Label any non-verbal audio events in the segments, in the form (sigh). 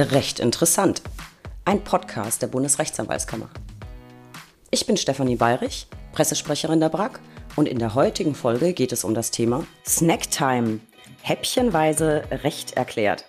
Recht interessant. Ein Podcast der Bundesrechtsanwaltskammer. Ich bin Stefanie Bayrich, Pressesprecherin der BRAG und in der heutigen Folge geht es um das Thema Snacktime. Häppchenweise Recht erklärt.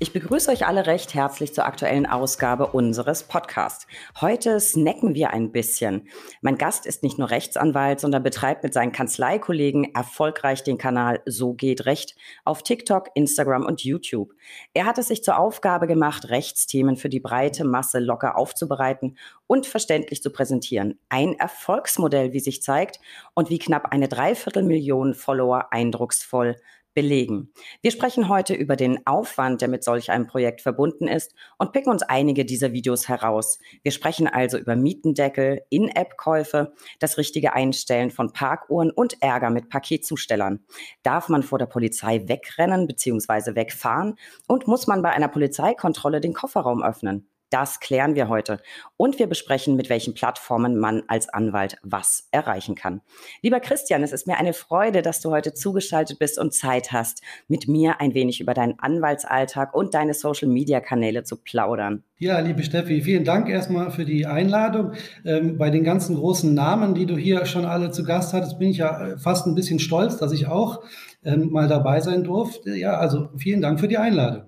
Ich begrüße euch alle recht herzlich zur aktuellen Ausgabe unseres Podcasts. Heute snacken wir ein bisschen. Mein Gast ist nicht nur Rechtsanwalt, sondern betreibt mit seinen Kanzleikollegen erfolgreich den Kanal So geht Recht auf TikTok, Instagram und YouTube. Er hat es sich zur Aufgabe gemacht, Rechtsthemen für die breite Masse locker aufzubereiten und verständlich zu präsentieren. Ein Erfolgsmodell, wie sich zeigt, und wie knapp eine Dreiviertelmillion Follower eindrucksvoll belegen. Wir sprechen heute über den Aufwand, der mit solch einem Projekt verbunden ist und picken uns einige dieser Videos heraus. Wir sprechen also über Mietendeckel, In-App-Käufe, das richtige Einstellen von Parkuhren und Ärger mit Paketzustellern. Darf man vor der Polizei wegrennen bzw. wegfahren und muss man bei einer Polizeikontrolle den Kofferraum öffnen? Das klären wir heute. Und wir besprechen, mit welchen Plattformen man als Anwalt was erreichen kann. Lieber Christian, es ist mir eine Freude, dass du heute zugeschaltet bist und Zeit hast, mit mir ein wenig über deinen Anwaltsalltag und deine Social-Media-Kanäle zu plaudern. Ja, liebe Steffi, vielen Dank erstmal für die Einladung. Ähm, bei den ganzen großen Namen, die du hier schon alle zu Gast hattest, bin ich ja äh, fast ein bisschen stolz, dass ich auch ähm, mal dabei sein durfte. Ja, also vielen Dank für die Einladung.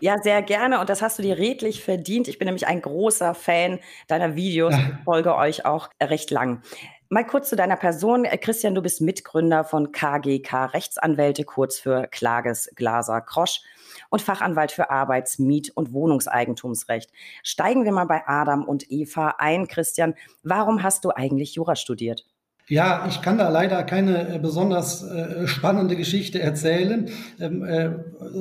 Ja, sehr gerne. Und das hast du dir redlich verdient. Ich bin nämlich ein großer Fan deiner Videos und folge euch auch recht lang. Mal kurz zu deiner Person. Christian, du bist Mitgründer von KGK Rechtsanwälte, kurz für Klages Glaser Krosch und Fachanwalt für Arbeits-, Miet- und Wohnungseigentumsrecht. Steigen wir mal bei Adam und Eva ein. Christian, warum hast du eigentlich Jura studiert? Ja, ich kann da leider keine äh, besonders äh, spannende Geschichte erzählen, ähm, äh,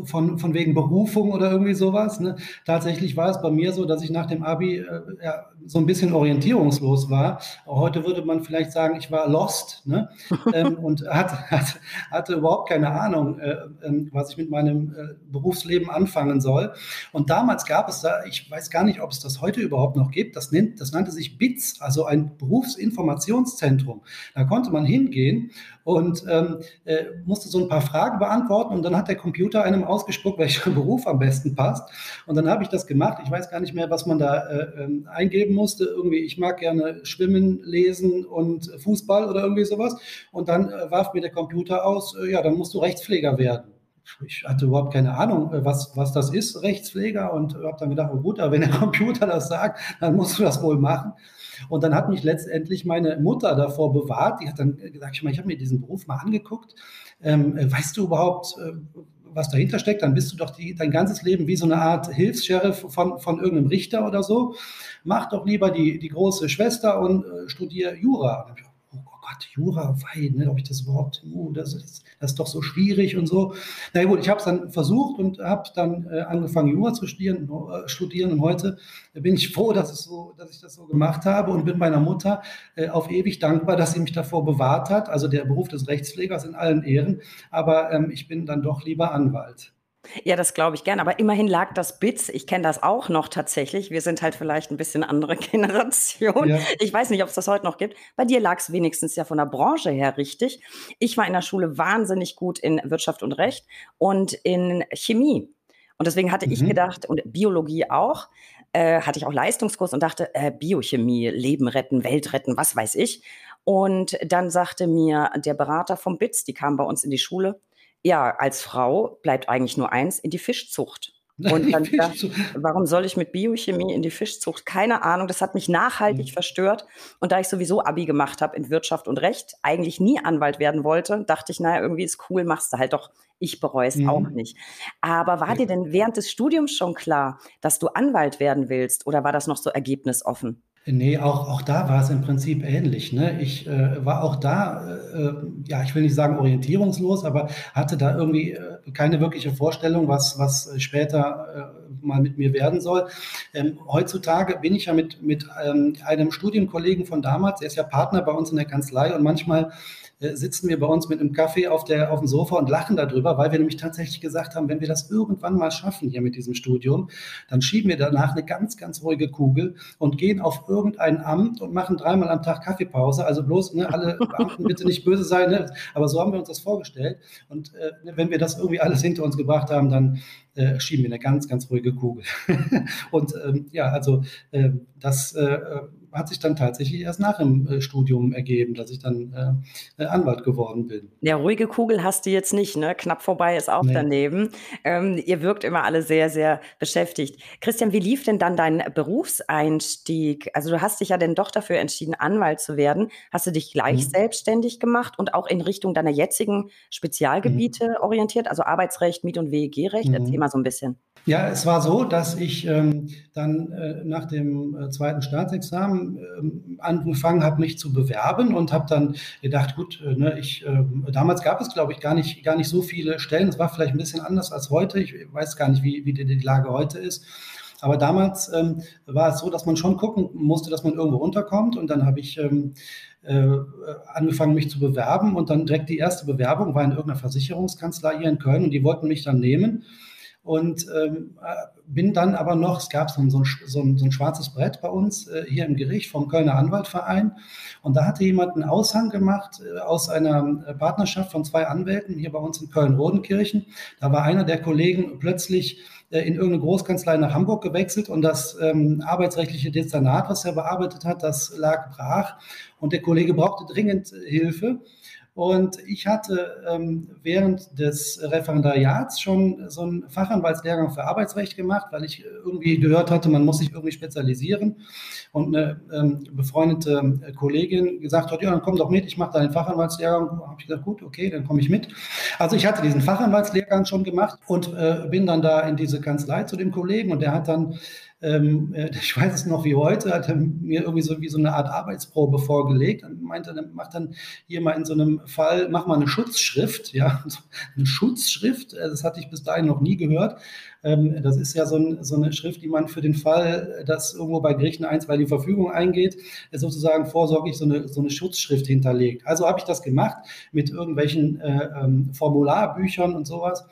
von, von wegen Berufung oder irgendwie sowas. Ne? Tatsächlich war es bei mir so, dass ich nach dem Abi ja, so ein bisschen orientierungslos war. Heute würde man vielleicht sagen, ich war lost ne? (laughs) ähm, und hat, hat, hatte überhaupt keine Ahnung, äh, ähm, was ich mit meinem äh, Berufsleben anfangen soll. Und damals gab es da, ich weiß gar nicht, ob es das heute überhaupt noch gibt, das, nennt, das nannte sich BITS, also ein Berufsinformationszentrum. Da konnte man hingehen und ähm, äh, musste so ein paar Fragen beantworten und dann hat der Computer einem ausgespuckt, welcher (laughs) Beruf am besten passt. Und dann habe ich das gemacht. Ich weiß gar nicht mehr, was man da äh, eingeben musste. Irgendwie, ich mag gerne Schwimmen, Lesen und Fußball oder irgendwie sowas. Und dann äh, warf mir der Computer aus, äh, ja, dann musst du Rechtspfleger werden ich hatte überhaupt keine Ahnung, äh, was, was das ist, Rechtspfleger, und habe dann gedacht, oh gut, aber wenn der (laughs) Computer das sagt, dann musst du das wohl machen. Und dann hat mich letztendlich meine Mutter davor bewahrt. Die hat dann gesagt, ich, meine, ich habe mir diesen Beruf mal angeguckt. Ähm, äh, weißt du überhaupt, äh, was dahinter steckt? Dann bist du doch die, dein ganzes Leben wie so eine Art Hilfs-Sheriff von, von irgendeinem Richter oder so. Mach doch lieber die, die große Schwester und äh, studier Jura. Gott, Jura, wei, ne, ob ich das überhaupt, uh, das, ist, das ist doch so schwierig und so. Na gut, ich habe es dann versucht und habe dann äh, angefangen, Jura zu studieren, äh, studieren und heute bin ich froh, dass, es so, dass ich das so gemacht habe und bin meiner Mutter äh, auf ewig dankbar, dass sie mich davor bewahrt hat. Also der Beruf des Rechtspflegers in allen Ehren, aber ähm, ich bin dann doch lieber Anwalt. Ja, das glaube ich gern. Aber immerhin lag das BITS. Ich kenne das auch noch tatsächlich. Wir sind halt vielleicht ein bisschen andere (laughs) Generation. Ja. Ich weiß nicht, ob es das heute noch gibt. Bei dir lag es wenigstens ja von der Branche her richtig. Ich war in der Schule wahnsinnig gut in Wirtschaft und Recht und in Chemie. Und deswegen hatte mhm. ich gedacht, und Biologie auch, äh, hatte ich auch Leistungskurs und dachte, äh, Biochemie, Leben retten, Welt retten, was weiß ich. Und dann sagte mir der Berater vom BITS, die kam bei uns in die Schule, ja, als Frau bleibt eigentlich nur eins, in die Fischzucht. (laughs) Und dann dachte, warum soll ich mit Biochemie in die Fischzucht? Keine Ahnung, das hat mich nachhaltig mhm. verstört. Und da ich sowieso Abi gemacht habe in Wirtschaft und Recht, eigentlich nie Anwalt werden wollte, dachte ich, naja, irgendwie ist cool, machst du halt doch. Ich bereue es mhm. auch nicht. Aber war dir denn während des Studiums schon klar, dass du Anwalt werden willst oder war das noch so ergebnisoffen? Nee, auch, auch da war es im Prinzip ähnlich. Ne? Ich äh, war auch da, äh, ja, ich will nicht sagen orientierungslos, aber hatte da irgendwie äh, keine wirkliche Vorstellung, was, was später äh, mal mit mir werden soll. Ähm, heutzutage bin ich ja mit, mit ähm, einem Studienkollegen von damals, er ist ja Partner bei uns in der Kanzlei und manchmal äh, sitzen wir bei uns mit einem Kaffee auf, der, auf dem Sofa und lachen darüber, weil wir nämlich tatsächlich gesagt haben, wenn wir das irgendwann mal schaffen hier mit diesem Studium, dann schieben wir danach eine ganz, ganz ruhige Kugel und gehen auf irgendein Amt und machen dreimal am Tag Kaffeepause. Also bloß, ne, alle Beamten bitte nicht böse sein, ne? aber so haben wir uns das vorgestellt. Und äh, wenn wir das irgendwie alles hinter uns gebracht haben, dann äh, schien mir eine ganz, ganz ruhige Kugel. (laughs) und ähm, ja, also äh, das äh, hat sich dann tatsächlich erst nach dem äh, Studium ergeben, dass ich dann äh, Anwalt geworden bin. Ja, ruhige Kugel hast du jetzt nicht, ne? Knapp vorbei ist auch nee. daneben. Ähm, ihr wirkt immer alle sehr, sehr beschäftigt. Christian, wie lief denn dann dein Berufseinstieg? Also du hast dich ja dann doch dafür entschieden, Anwalt zu werden. Hast du dich gleich mhm. selbstständig gemacht und auch in Richtung deiner jetzigen Spezialgebiete mhm. orientiert, also Arbeitsrecht, Miet- und WEG-Recht? Mhm. Erzähl mal so ein bisschen. Ja, es war so, dass ich ähm, dann äh, nach dem äh, zweiten Staatsexamen äh, angefangen habe, mich zu bewerben und habe dann gedacht, gut, äh, ne, ich, ähm, damals gab es, glaube ich, gar nicht, gar nicht so viele Stellen. Es war vielleicht ein bisschen anders als heute. Ich weiß gar nicht, wie, wie die, die Lage heute ist. Aber damals ähm, war es so, dass man schon gucken musste, dass man irgendwo unterkommt. Und dann habe ich ähm, äh, angefangen, mich zu bewerben. Und dann direkt die erste Bewerbung war in irgendeiner Versicherungskanzlei hier in Köln und die wollten mich dann nehmen und ähm, bin dann aber noch, es gab so ein, so, ein, so ein, schwarzes Brett bei uns äh, hier im Gericht vom Kölner Anwaltverein und da hatte jemand einen Aushang gemacht äh, aus einer äh, Partnerschaft von zwei Anwälten hier bei uns in Köln-Rodenkirchen. Da war einer der Kollegen plötzlich äh, in irgendeine Großkanzlei nach Hamburg gewechselt und das ähm, arbeitsrechtliche Dezernat, was er bearbeitet hat, das lag brach und der Kollege brauchte dringend Hilfe. Und ich hatte ähm, während des Referendariats schon so einen Fachanwaltslehrgang für Arbeitsrecht gemacht, weil ich irgendwie gehört hatte, man muss sich irgendwie spezialisieren. Und eine ähm, befreundete Kollegin gesagt hat, ja, dann komm doch mit, ich mache da den Fachanwaltslehrgang. Habe ich gesagt, gut, okay, dann komme ich mit. Also ich hatte diesen Fachanwaltslehrgang schon gemacht und äh, bin dann da in diese Kanzlei zu dem Kollegen und der hat dann ähm, äh, (laughs) ich weiß es noch wie heute, hat er mir irgendwie so wie so eine Art Arbeitsprobe vorgelegt und meinte, dann mach dann hier mal in so einem Fall, mach mal eine Schutzschrift, ja, (laughs) eine Schutzschrift, äh, das hatte ich bis dahin noch nie gehört. Ähm, das ist ja so, ein, so, eine Schrift, die man für den Fall, dass irgendwo bei Gerichten eins, weil die Verfügung eingeht, sozusagen vorsorglich so eine, so eine Schutzschrift hinterlegt. Also habe ich das gemacht mit irgendwelchen äh, ähm, Formularbüchern und sowas.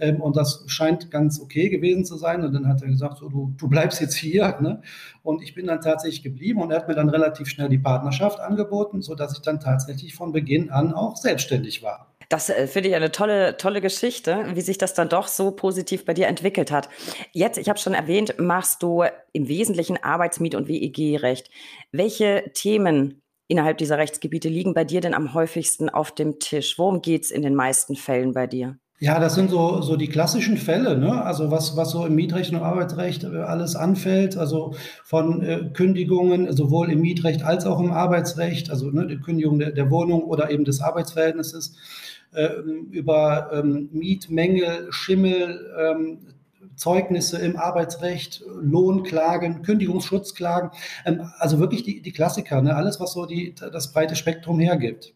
Ähm, und das scheint ganz okay gewesen zu sein. Und dann hat er gesagt, so, du, du bleibst jetzt hier. Ne? Und ich bin dann tatsächlich geblieben und er hat mir dann relativ schnell die Partnerschaft angeboten, sodass ich dann tatsächlich von Beginn an auch selbstständig war. Das äh, finde ich eine tolle, tolle Geschichte, wie sich das dann doch so positiv bei dir entwickelt hat. Jetzt, ich habe schon erwähnt, machst du im Wesentlichen Arbeitsmiet- und WEG-Recht. Welche Themen innerhalb dieser Rechtsgebiete liegen bei dir denn am häufigsten auf dem Tisch? Worum geht es in den meisten Fällen bei dir? Ja, das sind so, so die klassischen Fälle, ne? Also was, was so im Mietrecht und Arbeitsrecht äh, alles anfällt, also von äh, Kündigungen sowohl im Mietrecht als auch im Arbeitsrecht, also ne, die Kündigung der, der Wohnung oder eben des Arbeitsverhältnisses, äh, über ähm, Mietmängel, Schimmel, ähm, Zeugnisse im Arbeitsrecht, Lohnklagen, Kündigungsschutzklagen, ähm, also wirklich die, die Klassiker, ne? alles, was so die, das breite Spektrum hergibt.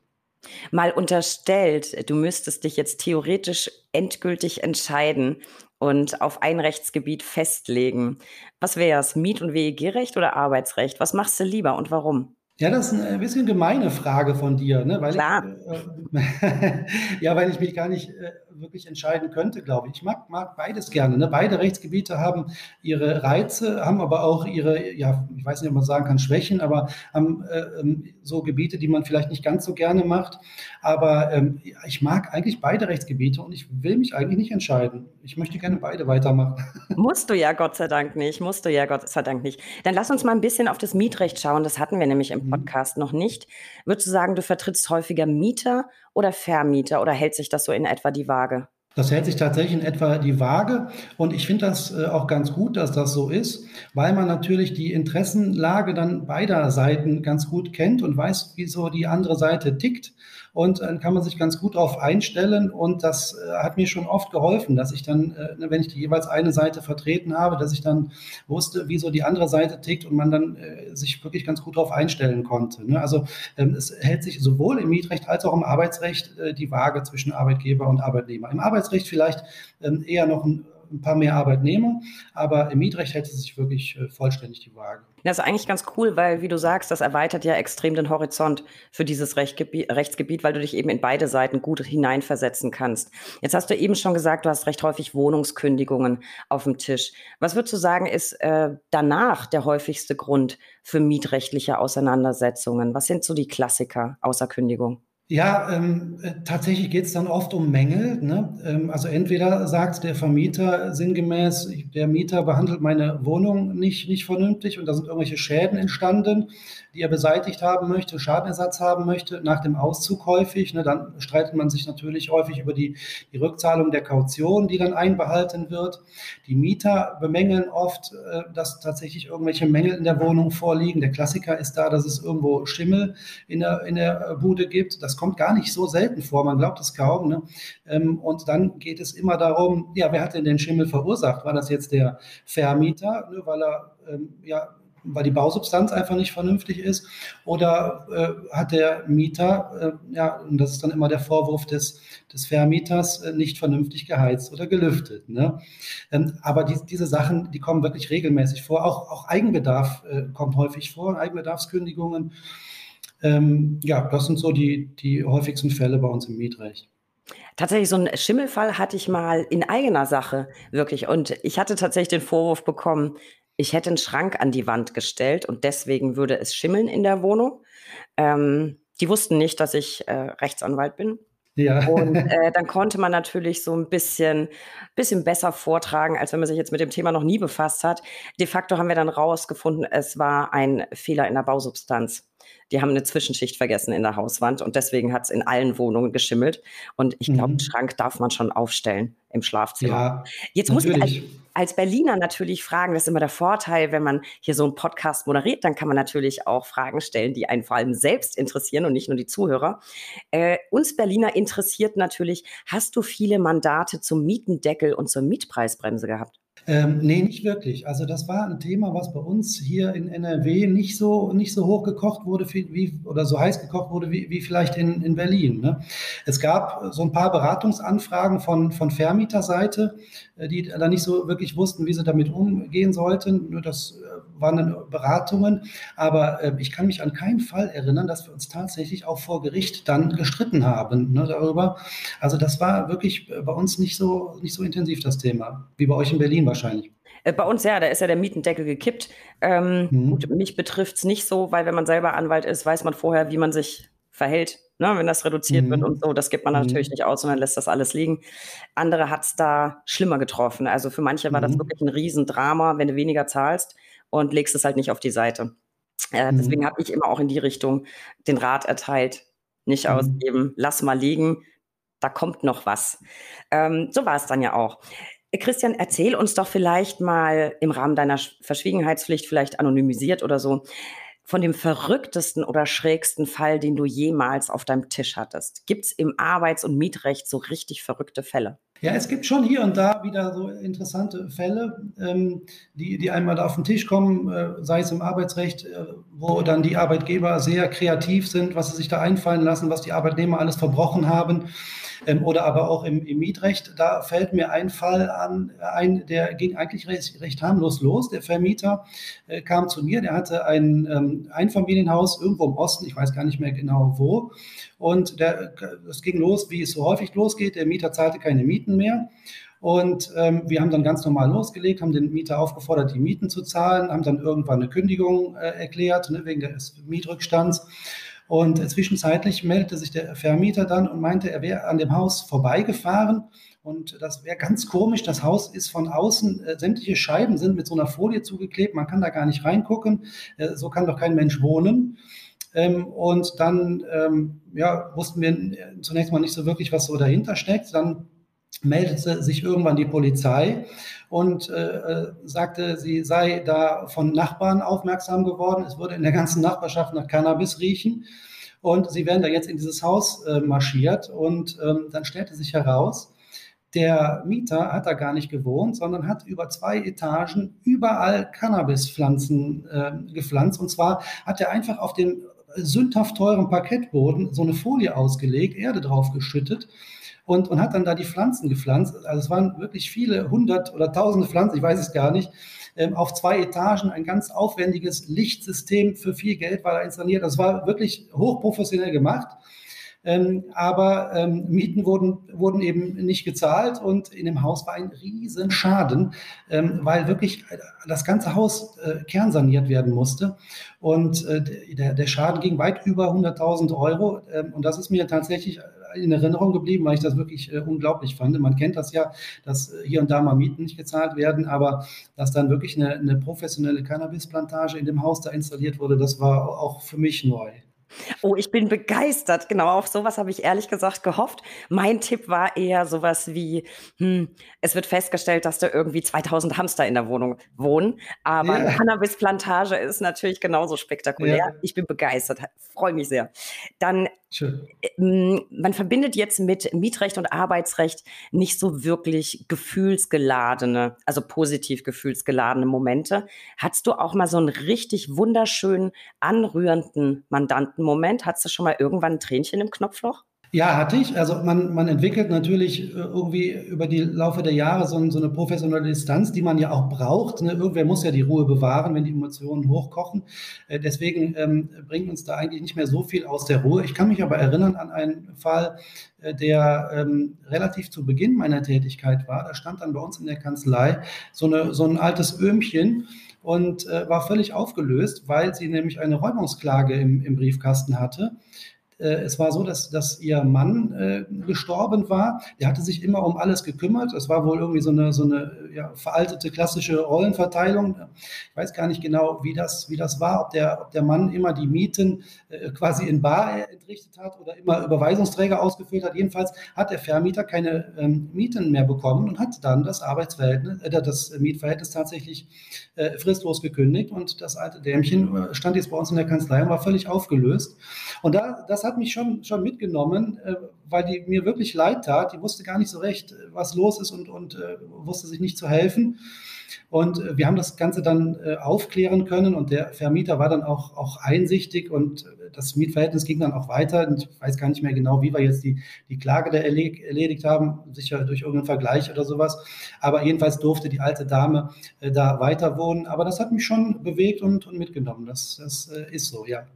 Mal unterstellt, du müsstest dich jetzt theoretisch endgültig entscheiden und auf ein Rechtsgebiet festlegen. Was wäre es? Miet- und WEG-Recht oder Arbeitsrecht? Was machst du lieber und warum? Ja, das ist eine bisschen gemeine Frage von dir, ne? weil Klar. Ich, äh, (laughs) ja, weil ich mich gar nicht äh, wirklich entscheiden könnte, glaube ich. Ich mag, mag beides gerne. Ne? Beide Rechtsgebiete haben ihre Reize, haben aber auch ihre, ja, ich weiß nicht, ob man sagen kann, Schwächen, aber haben äh, ähm, so Gebiete, die man vielleicht nicht ganz so gerne macht. Aber ähm, ich mag eigentlich beide Rechtsgebiete und ich will mich eigentlich nicht entscheiden. Ich möchte gerne beide weitermachen. (laughs) Musst du ja Gott sei Dank nicht, musst du ja Gott sei Dank nicht. Dann lass uns mal ein bisschen auf das Mietrecht schauen. Das hatten wir nämlich im mhm. Podcast mhm. noch nicht. Würdest du sagen, du vertrittst häufiger Mieter oder Vermieter? Oder hält sich das so in etwa die Waage? Das hält sich tatsächlich in etwa die Waage. Und ich finde das äh, auch ganz gut, dass das so ist, weil man natürlich die Interessenlage dann beider Seiten ganz gut kennt und weiß, wie so die andere Seite tickt und dann kann man sich ganz gut darauf einstellen und das äh, hat mir schon oft geholfen, dass ich dann, äh, wenn ich die jeweils eine Seite vertreten habe, dass ich dann wusste, wie so die andere Seite tickt und man dann äh, sich wirklich ganz gut darauf einstellen konnte. Ne? Also ähm, es hält sich sowohl im Mietrecht als auch im Arbeitsrecht die Waage zwischen Arbeitgeber und Arbeitnehmer. Im Arbeitsrecht vielleicht ähm, eher noch ein ein paar mehr Arbeitnehmer, aber im Mietrecht hält es sich wirklich äh, vollständig die Waage. Das ist eigentlich ganz cool, weil, wie du sagst, das erweitert ja extrem den Horizont für dieses Rechtsgebiet, weil du dich eben in beide Seiten gut hineinversetzen kannst. Jetzt hast du eben schon gesagt, du hast recht häufig Wohnungskündigungen auf dem Tisch. Was würdest du sagen, ist äh, danach der häufigste Grund für mietrechtliche Auseinandersetzungen? Was sind so die Klassiker außer Kündigung? Ja, ähm, äh, tatsächlich geht es dann oft um Mängel. Ne? Ähm, also entweder sagt der Vermieter sinngemäß, der Mieter behandelt meine Wohnung nicht, nicht vernünftig und da sind irgendwelche Schäden entstanden, die er beseitigt haben möchte, Schadenersatz haben möchte, nach dem Auszug häufig. Ne? Dann streitet man sich natürlich häufig über die, die Rückzahlung der Kaution, die dann einbehalten wird. Die Mieter bemängeln oft, äh, dass tatsächlich irgendwelche Mängel in der Wohnung vorliegen. Der Klassiker ist da, dass es irgendwo Schimmel in der, in der Bude gibt. Das kommt gar nicht so selten vor, man glaubt es kaum. Ne? Ähm, und dann geht es immer darum, ja, wer hat denn den Schimmel verursacht? War das jetzt der Vermieter, ne, weil er ähm, ja weil die Bausubstanz einfach nicht vernünftig ist? Oder äh, hat der Mieter, äh, ja, und das ist dann immer der Vorwurf des, des Vermieters, äh, nicht vernünftig geheizt oder gelüftet? Ne? Ähm, aber die, diese Sachen, die kommen wirklich regelmäßig vor. Auch, auch Eigenbedarf äh, kommt häufig vor, Eigenbedarfskündigungen. Ähm, ja, das sind so die, die häufigsten Fälle bei uns im Mietrecht. Tatsächlich, so einen Schimmelfall hatte ich mal in eigener Sache, wirklich. Und ich hatte tatsächlich den Vorwurf bekommen, ich hätte einen Schrank an die Wand gestellt und deswegen würde es schimmeln in der Wohnung. Ähm, die wussten nicht, dass ich äh, Rechtsanwalt bin. Ja. Und (laughs) äh, dann konnte man natürlich so ein bisschen, bisschen besser vortragen, als wenn man sich jetzt mit dem Thema noch nie befasst hat. De facto haben wir dann rausgefunden, es war ein Fehler in der Bausubstanz die haben eine Zwischenschicht vergessen in der Hauswand und deswegen hat es in allen Wohnungen geschimmelt. Und ich glaube, mhm. einen Schrank darf man schon aufstellen im Schlafzimmer. Ja, Jetzt muss ich als, Berliner natürlich fragen, das ist immer der Vorteil, wenn man hier so einen Podcast moderiert, dann kann man natürlich auch Fragen stellen, die einen vor allem selbst interessieren und nicht nur die Zuhörer. Äh, uns Berliner interessiert natürlich, hast du viele Mandate zum Mietendeckel und zur Mietpreisbremse gehabt? Ähm, nee, nicht wirklich. Also das war ein Thema, was bei uns hier in NRW nicht so, nicht so hoch gekocht wurde wie, oder so heiß gekocht wurde wie, wie vielleicht in, in Berlin. Ne? Es gab so ein paar Beratungsanfragen von, von Vermieterseite, die da nicht so wirklich wussten, wie sie damit umgehen sollten. Nur das äh, waren dann Beratungen. Aber äh, ich kann mich an keinen Fall erinnern, dass wir uns tatsächlich auch vor Gericht dann gestritten haben ne, darüber. Also das war wirklich bei uns nicht so, nicht so intensiv das Thema, wie bei euch in Berlin wahrscheinlich. Äh, bei uns ja, da ist ja der Mietendeckel gekippt. Ähm, mhm. Gut, mich betrifft es nicht so, weil wenn man selber Anwalt ist, weiß man vorher, wie man sich verhält, ne, wenn das reduziert mhm. wird und so. Das gibt man mhm. natürlich nicht aus, sondern lässt das alles liegen. Andere hat es da schlimmer getroffen. Also für manche war das mhm. wirklich ein Riesendrama, wenn du weniger zahlst und legst es halt nicht auf die Seite. Äh, deswegen mhm. habe ich immer auch in die Richtung den Rat erteilt, nicht mhm. ausgeben, lass mal liegen, da kommt noch was. Ähm, so war es dann ja auch. Christian, erzähl uns doch vielleicht mal im Rahmen deiner Verschwiegenheitspflicht, vielleicht anonymisiert oder so, von dem verrücktesten oder schrägsten Fall, den du jemals auf deinem Tisch hattest. Gibt es im Arbeits- und Mietrecht so richtig verrückte Fälle? Ja, es gibt schon hier und da wieder so interessante Fälle, ähm, die, die einmal da auf den Tisch kommen, äh, sei es im Arbeitsrecht, äh, wo dann die Arbeitgeber sehr kreativ sind, was sie sich da einfallen lassen, was die Arbeitnehmer alles verbrochen haben ähm, oder aber auch im, im, Mietrecht. Da fällt mir ein Fall an, ein, der ging eigentlich recht, recht harmlos los. Der Vermieter äh, kam zu mir, der hatte ein ähm, Einfamilienhaus irgendwo im Osten, ich weiß gar nicht mehr genau wo. Und es ging los, wie es so häufig losgeht. Der Mieter zahlte keine Mieten mehr. Und ähm, wir haben dann ganz normal losgelegt, haben den Mieter aufgefordert, die Mieten zu zahlen, haben dann irgendwann eine Kündigung äh, erklärt, ne, wegen des Mietrückstands. Und zwischenzeitlich meldete sich der Vermieter dann und meinte, er wäre an dem Haus vorbeigefahren. Und das wäre ganz komisch. Das Haus ist von außen, äh, sämtliche Scheiben sind mit so einer Folie zugeklebt. Man kann da gar nicht reingucken. Äh, so kann doch kein Mensch wohnen. Ähm, und dann ähm, ja, wussten wir zunächst mal nicht so wirklich, was so dahinter steckt. Dann meldete sich irgendwann die Polizei und äh, äh, sagte, sie sei da von Nachbarn aufmerksam geworden. Es würde in der ganzen Nachbarschaft nach Cannabis riechen. Und sie werden da jetzt in dieses Haus äh, marschiert. Und ähm, dann stellte sich heraus, der Mieter hat da gar nicht gewohnt, sondern hat über zwei Etagen überall Cannabispflanzen äh, gepflanzt. Und zwar hat er einfach auf den sündhaft teuren Parkettboden so eine Folie ausgelegt, Erde drauf geschüttet und, und hat dann da die Pflanzen gepflanzt. Also es waren wirklich viele hundert oder tausende Pflanzen, ich weiß es gar nicht. Ähm, auf zwei Etagen ein ganz aufwendiges Lichtsystem für viel Geld war da installiert. Das war wirklich hochprofessionell gemacht. Ähm, aber ähm, Mieten wurden, wurden eben nicht gezahlt und in dem Haus war ein Riesenschaden, ähm, weil wirklich das ganze Haus äh, kernsaniert werden musste. Und äh, der, der Schaden ging weit über 100.000 Euro. Ähm, und das ist mir tatsächlich in Erinnerung geblieben, weil ich das wirklich äh, unglaublich fand. Man kennt das ja, dass hier und da mal Mieten nicht gezahlt werden, aber dass dann wirklich eine, eine professionelle Cannabisplantage in dem Haus da installiert wurde, das war auch für mich neu. Oh, ich bin begeistert. Genau, auf sowas habe ich ehrlich gesagt gehofft. Mein Tipp war eher sowas wie, hm, es wird festgestellt, dass da irgendwie 2000 Hamster in der Wohnung wohnen. Aber ja. eine Cannabisplantage ist natürlich genauso spektakulär. Ja. Ich bin begeistert, freue mich sehr. Dann Schön. Ähm, man verbindet jetzt mit Mietrecht und Arbeitsrecht nicht so wirklich gefühlsgeladene, also positiv gefühlsgeladene Momente. Hattest du auch mal so einen richtig wunderschönen, anrührenden Mandantenmoment? Hattest du schon mal irgendwann ein Tränchen im Knopfloch? Ja, hatte ich. Also man, man entwickelt natürlich äh, irgendwie über die Laufe der Jahre so, so eine professionelle Distanz, die man ja auch braucht. Ne? Irgendwer muss ja die Ruhe bewahren, wenn die Emotionen hochkochen. Äh, deswegen ähm, bringt uns da eigentlich nicht mehr so viel aus der Ruhe. Ich kann mich aber erinnern an einen Fall, äh, der ähm, relativ zu Beginn meiner Tätigkeit war. Da stand dann bei uns in der Kanzlei so, eine, so ein altes Öhmchen und äh, war völlig aufgelöst, weil sie nämlich eine Räumungsklage im, im Briefkasten hatte. Äh, es war so, dass, dass ihr Mann äh, gestorben war. Der hatte sich immer um alles gekümmert. Es war wohl irgendwie so eine, so eine ja, veraltete klassische Rollenverteilung. Ich weiß gar nicht genau, wie das, wie das war, ob der, ob der Mann immer die Mieten äh, quasi in Bar entrichtet hat oder immer Überweisungsträger ausgefüllt hat. Jedenfalls hat der Vermieter keine ähm, Mieten mehr bekommen und hat dann das Arbeitsverhältnis, äh, das Mietverhältnis tatsächlich äh, fristlos gekündigt. Und das alte Dämchen äh, stand jetzt bei uns in der Kanzlei und war völlig aufgelöst. Und da, das hat hat mich schon, schon mitgenommen, äh, weil die mir wirklich leid tat. Die wusste gar nicht so recht, was los ist und, und äh, wusste sich nicht zu helfen. Und äh, wir haben das Ganze dann äh, aufklären können und der Vermieter war dann auch, auch einsichtig und äh, das Mietverhältnis ging dann auch weiter. Und ich weiß gar nicht mehr genau, wie wir jetzt die, die Klage da erledigt haben, sicher durch irgendeinen Vergleich oder sowas. Aber jedenfalls durfte die alte Dame äh, da weiter wohnen. Aber das hat mich schon bewegt und, und mitgenommen. Das, das äh, ist so, ja.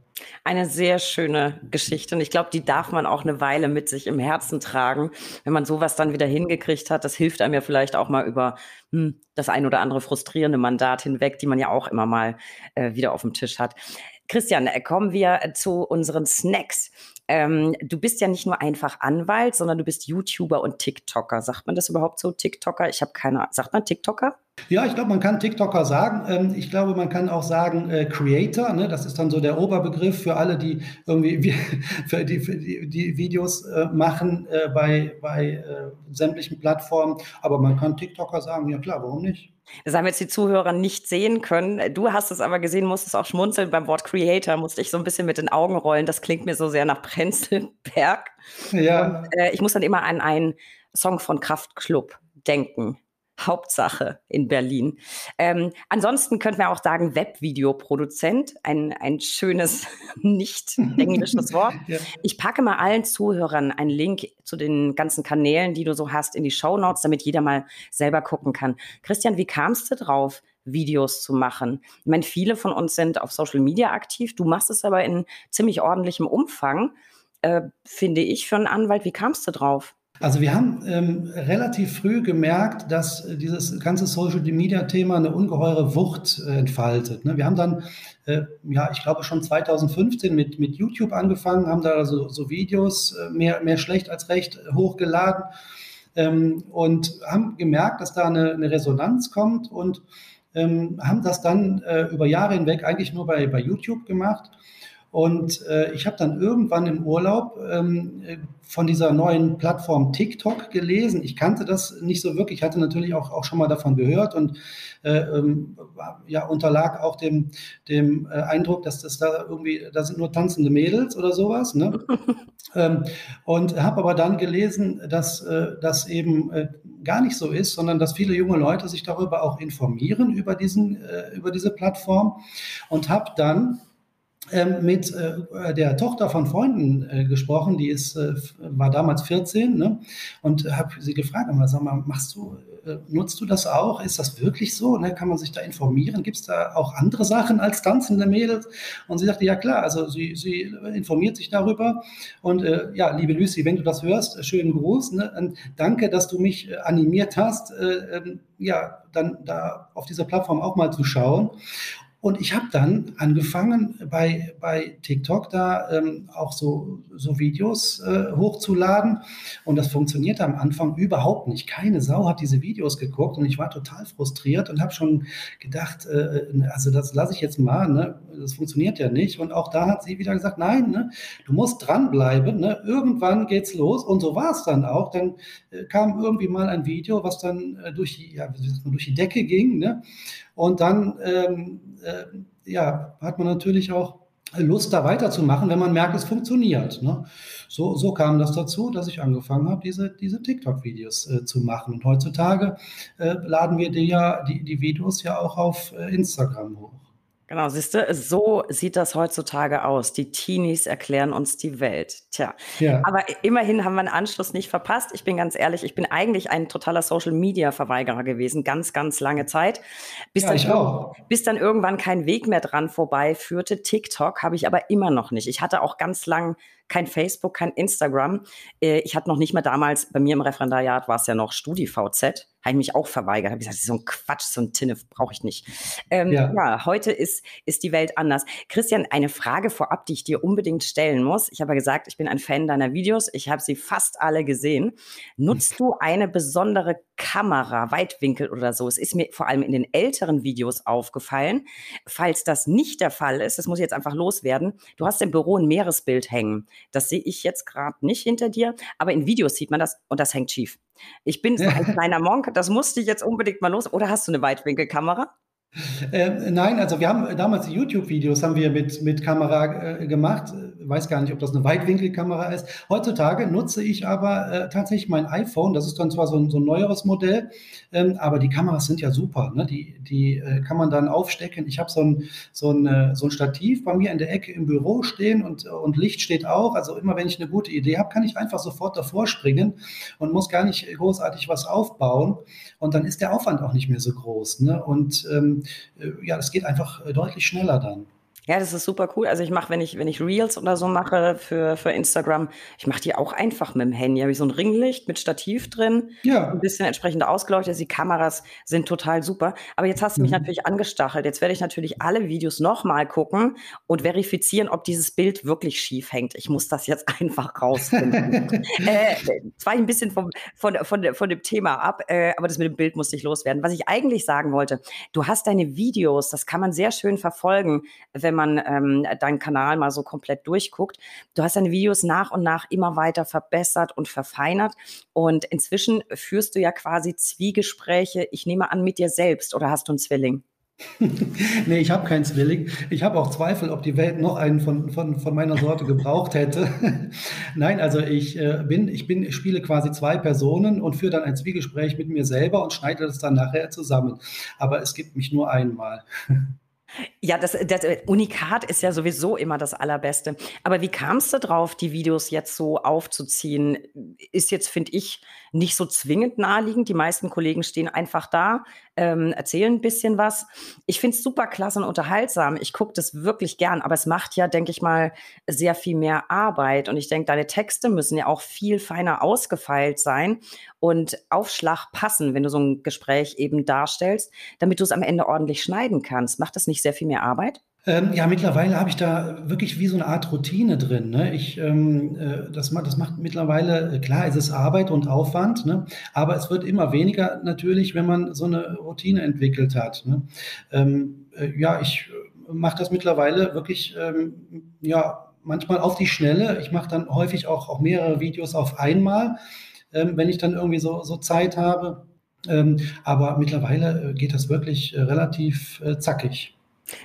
Eine sehr schöne Geschichte und ich glaube, die darf man auch eine Weile mit sich im Herzen tragen, wenn man sowas dann wieder hingekriegt hat. Das hilft einem ja vielleicht auch mal über hm, das ein oder andere frustrierende Mandat hinweg, die man ja auch immer mal äh, wieder auf dem Tisch hat. Christian, äh, kommen wir zu unseren Snacks. Ähm, du bist ja nicht nur einfach Anwalt, sondern du bist YouTuber und TikToker. Sagt man das überhaupt so, TikToker? Ich habe keine. Sagt man TikToker? Ja, ich glaube, man kann TikToker sagen. Ähm, ich glaube, man kann auch sagen äh, Creator. Ne? Das ist dann so der Oberbegriff für alle, die irgendwie (laughs) für die, für die, die Videos äh, machen äh, bei, bei äh, sämtlichen Plattformen. Aber man kann TikToker sagen. Ja klar, warum nicht? Das haben jetzt die Zuhörer nicht sehen können. Du hast es aber gesehen, musstest auch schmunzeln. Beim Wort Creator musste ich so ein bisschen mit den Augen rollen. Das klingt mir so sehr nach Prenzlberg. Ja. Und, äh, ich muss dann immer an einen Song von Kraftklub denken. Hauptsache in Berlin. Ähm, ansonsten könnten wir auch sagen Webvideoproduzent, ein, ein schönes, (laughs) nicht englisches Wort. (laughs) ja. Ich packe mal allen Zuhörern einen Link zu den ganzen Kanälen, die du so hast, in die Show Notes, damit jeder mal selber gucken kann. Christian, wie kamst du drauf, Videos zu machen? Ich meine, viele von uns sind auf Social Media aktiv. Du machst es aber in ziemlich ordentlichem Umfang, äh, finde ich, für einen Anwalt. Wie kamst du drauf? Also wir haben ähm, relativ früh gemerkt, dass äh, dieses ganze Social Media Thema eine ungeheure Wucht äh, entfaltet. Ne? Wir haben dann, äh, ja, ich glaube schon 2015 mit, mit YouTube angefangen, haben da so, so Videos äh, mehr, mehr schlecht als recht hochgeladen ähm, und haben gemerkt, dass da eine, eine Resonanz kommt und ähm, haben das dann äh, über Jahre hinweg eigentlich nur bei, bei YouTube gemacht und äh, ich habe dann irgendwann im Urlaub ähm, von dieser neuen Plattform TikTok gelesen. Ich kannte das nicht so wirklich, ich hatte natürlich auch, auch schon mal davon gehört und äh, ähm, ja, unterlag auch dem, dem äh, Eindruck, dass das da irgendwie, da sind nur tanzende Mädels oder sowas. Ne? (laughs) ähm, und habe aber dann gelesen, dass äh, das eben äh, gar nicht so ist, sondern dass viele junge Leute sich darüber auch informieren, über, diesen, äh, über diese Plattform und habe dann mit äh, der Tochter von Freunden äh, gesprochen, die ist, äh, war damals 14, ne? und habe sie gefragt, sag mal, machst du, nutzt du das auch? Ist das wirklich so? Ne? Kann man sich da informieren? Gibt es da auch andere Sachen als tanzende Mädels? Und sie sagte, ja klar, also sie, sie informiert sich darüber. Und ja, liebe Lucy, wenn du das hörst, schönen Gruß. Ne? Danke, dass du mich animiert hast, ähm, ja, dann da auf dieser Plattform auch mal zu schauen. Und ich habe dann angefangen, bei, bei TikTok da ähm, auch so, so Videos äh, hochzuladen. Und das funktionierte am Anfang überhaupt nicht. Keine Sau hat diese Videos geguckt und ich war total frustriert und habe schon gedacht, äh, also das lasse ich jetzt mal, ne? das funktioniert ja nicht. Und auch da hat sie wieder gesagt, nein, ne? du musst dranbleiben, ne? irgendwann geht's los. Und so war es dann auch. Dann äh, kam irgendwie mal ein Video, was dann äh, durch, die, ja, durch die Decke ging. Ne? Und dann ähm, äh, ja, hat man natürlich auch Lust, da weiterzumachen, wenn man merkt, es funktioniert. Ne? So, so kam das dazu, dass ich angefangen habe, diese, diese TikTok-Videos äh, zu machen. Und heutzutage äh, laden wir die, ja, die, die Videos ja auch auf äh, Instagram hoch. Genau, siehst du, so sieht das heutzutage aus. Die Teenies erklären uns die Welt. Tja, ja. aber immerhin haben wir einen Anschluss nicht verpasst. Ich bin ganz ehrlich, ich bin eigentlich ein totaler Social-Media-Verweigerer gewesen, ganz, ganz lange Zeit. Bis, ja, dann, auch. bis dann irgendwann kein Weg mehr dran vorbei führte. TikTok habe ich aber immer noch nicht. Ich hatte auch ganz lang kein Facebook, kein Instagram. Äh, ich hatte noch nicht mal damals, bei mir im Referendariat war es ja noch StudiVZ habe ich mich auch verweigert. Habe gesagt, so ein Quatsch, so ein Tinnef brauche ich nicht. Ähm, ja. ja. heute ist, ist die Welt anders. Christian, eine Frage vorab, die ich dir unbedingt stellen muss. Ich habe ja gesagt, ich bin ein Fan deiner Videos. Ich habe sie fast alle gesehen. Nutzt du eine besondere Kamera, Weitwinkel oder so? Es ist mir vor allem in den älteren Videos aufgefallen. Falls das nicht der Fall ist, das muss ich jetzt einfach loswerden. Du hast im Büro ein Meeresbild hängen. Das sehe ich jetzt gerade nicht hinter dir, aber in Videos sieht man das und das hängt schief. Ich bin so ein (laughs) kleiner Monk, das musste ich jetzt unbedingt mal los. Oder hast du eine Weitwinkelkamera? Äh, nein, also wir haben damals die YouTube-Videos haben wir mit, mit Kamera äh, gemacht. Weiß gar nicht, ob das eine Weitwinkelkamera ist. Heutzutage nutze ich aber äh, tatsächlich mein iPhone. Das ist dann zwar so ein, so ein neueres Modell, ähm, aber die Kameras sind ja super. Ne? Die, die äh, kann man dann aufstecken. Ich habe so ein, so, ein, äh, so ein Stativ bei mir in der Ecke im Büro stehen und, und Licht steht auch. Also immer wenn ich eine gute Idee habe, kann ich einfach sofort davor springen und muss gar nicht großartig was aufbauen. Und dann ist der Aufwand auch nicht mehr so groß. Ne? Und ähm, äh, ja, das geht einfach äh, deutlich schneller dann. Ja, das ist super cool. Also ich mache, wenn ich, wenn ich Reels oder so mache für, für Instagram, ich mache die auch einfach mit dem Handy. Habe ich so ein Ringlicht mit Stativ drin, ja. ein bisschen entsprechend ausgeleuchtet. Also die Kameras sind total super. Aber jetzt hast du mich mhm. natürlich angestachelt. Jetzt werde ich natürlich alle Videos nochmal gucken und verifizieren, ob dieses Bild wirklich schief hängt. Ich muss das jetzt (laughs) einfach rausfinden. (laughs) äh, zwar ein bisschen vom, von, von, von dem Thema ab, äh, aber das mit dem Bild musste ich loswerden. Was ich eigentlich sagen wollte, du hast deine Videos, das kann man sehr schön verfolgen, wenn man ähm, deinen Kanal mal so komplett durchguckt. Du hast deine Videos nach und nach immer weiter verbessert und verfeinert. Und inzwischen führst du ja quasi Zwiegespräche, ich nehme an, mit dir selbst oder hast du einen Zwilling? (laughs) nee, ich habe keinen Zwilling. Ich habe auch Zweifel, ob die Welt noch einen von, von, von meiner Sorte gebraucht hätte. (laughs) Nein, also ich äh, bin, ich bin, ich spiele quasi zwei Personen und führe dann ein Zwiegespräch mit mir selber und schneide das dann nachher zusammen. Aber es gibt mich nur einmal. (laughs) Ja, das, das Unikat ist ja sowieso immer das Allerbeste. Aber wie kamst du drauf, die Videos jetzt so aufzuziehen? Ist jetzt, finde ich, nicht so zwingend naheliegend. Die meisten Kollegen stehen einfach da, ähm, erzählen ein bisschen was. Ich finde es super klasse und unterhaltsam. Ich gucke das wirklich gern, aber es macht ja, denke ich mal, sehr viel mehr Arbeit. Und ich denke, deine Texte müssen ja auch viel feiner ausgefeilt sein und Aufschlag passen, wenn du so ein Gespräch eben darstellst, damit du es am Ende ordentlich schneiden kannst. Macht das nicht sehr viel mehr Arbeit? Ähm, ja, mittlerweile habe ich da wirklich wie so eine Art Routine drin. Ne? Ich, ähm, äh, das, das macht mittlerweile, äh, klar, es ist Arbeit und Aufwand, ne? aber es wird immer weniger natürlich, wenn man so eine Routine entwickelt hat. Ne? Ähm, äh, ja, ich mache das mittlerweile wirklich, ähm, ja, manchmal auf die Schnelle. Ich mache dann häufig auch, auch mehrere Videos auf einmal, ähm, wenn ich dann irgendwie so, so Zeit habe. Ähm, aber mittlerweile äh, geht das wirklich äh, relativ äh, zackig.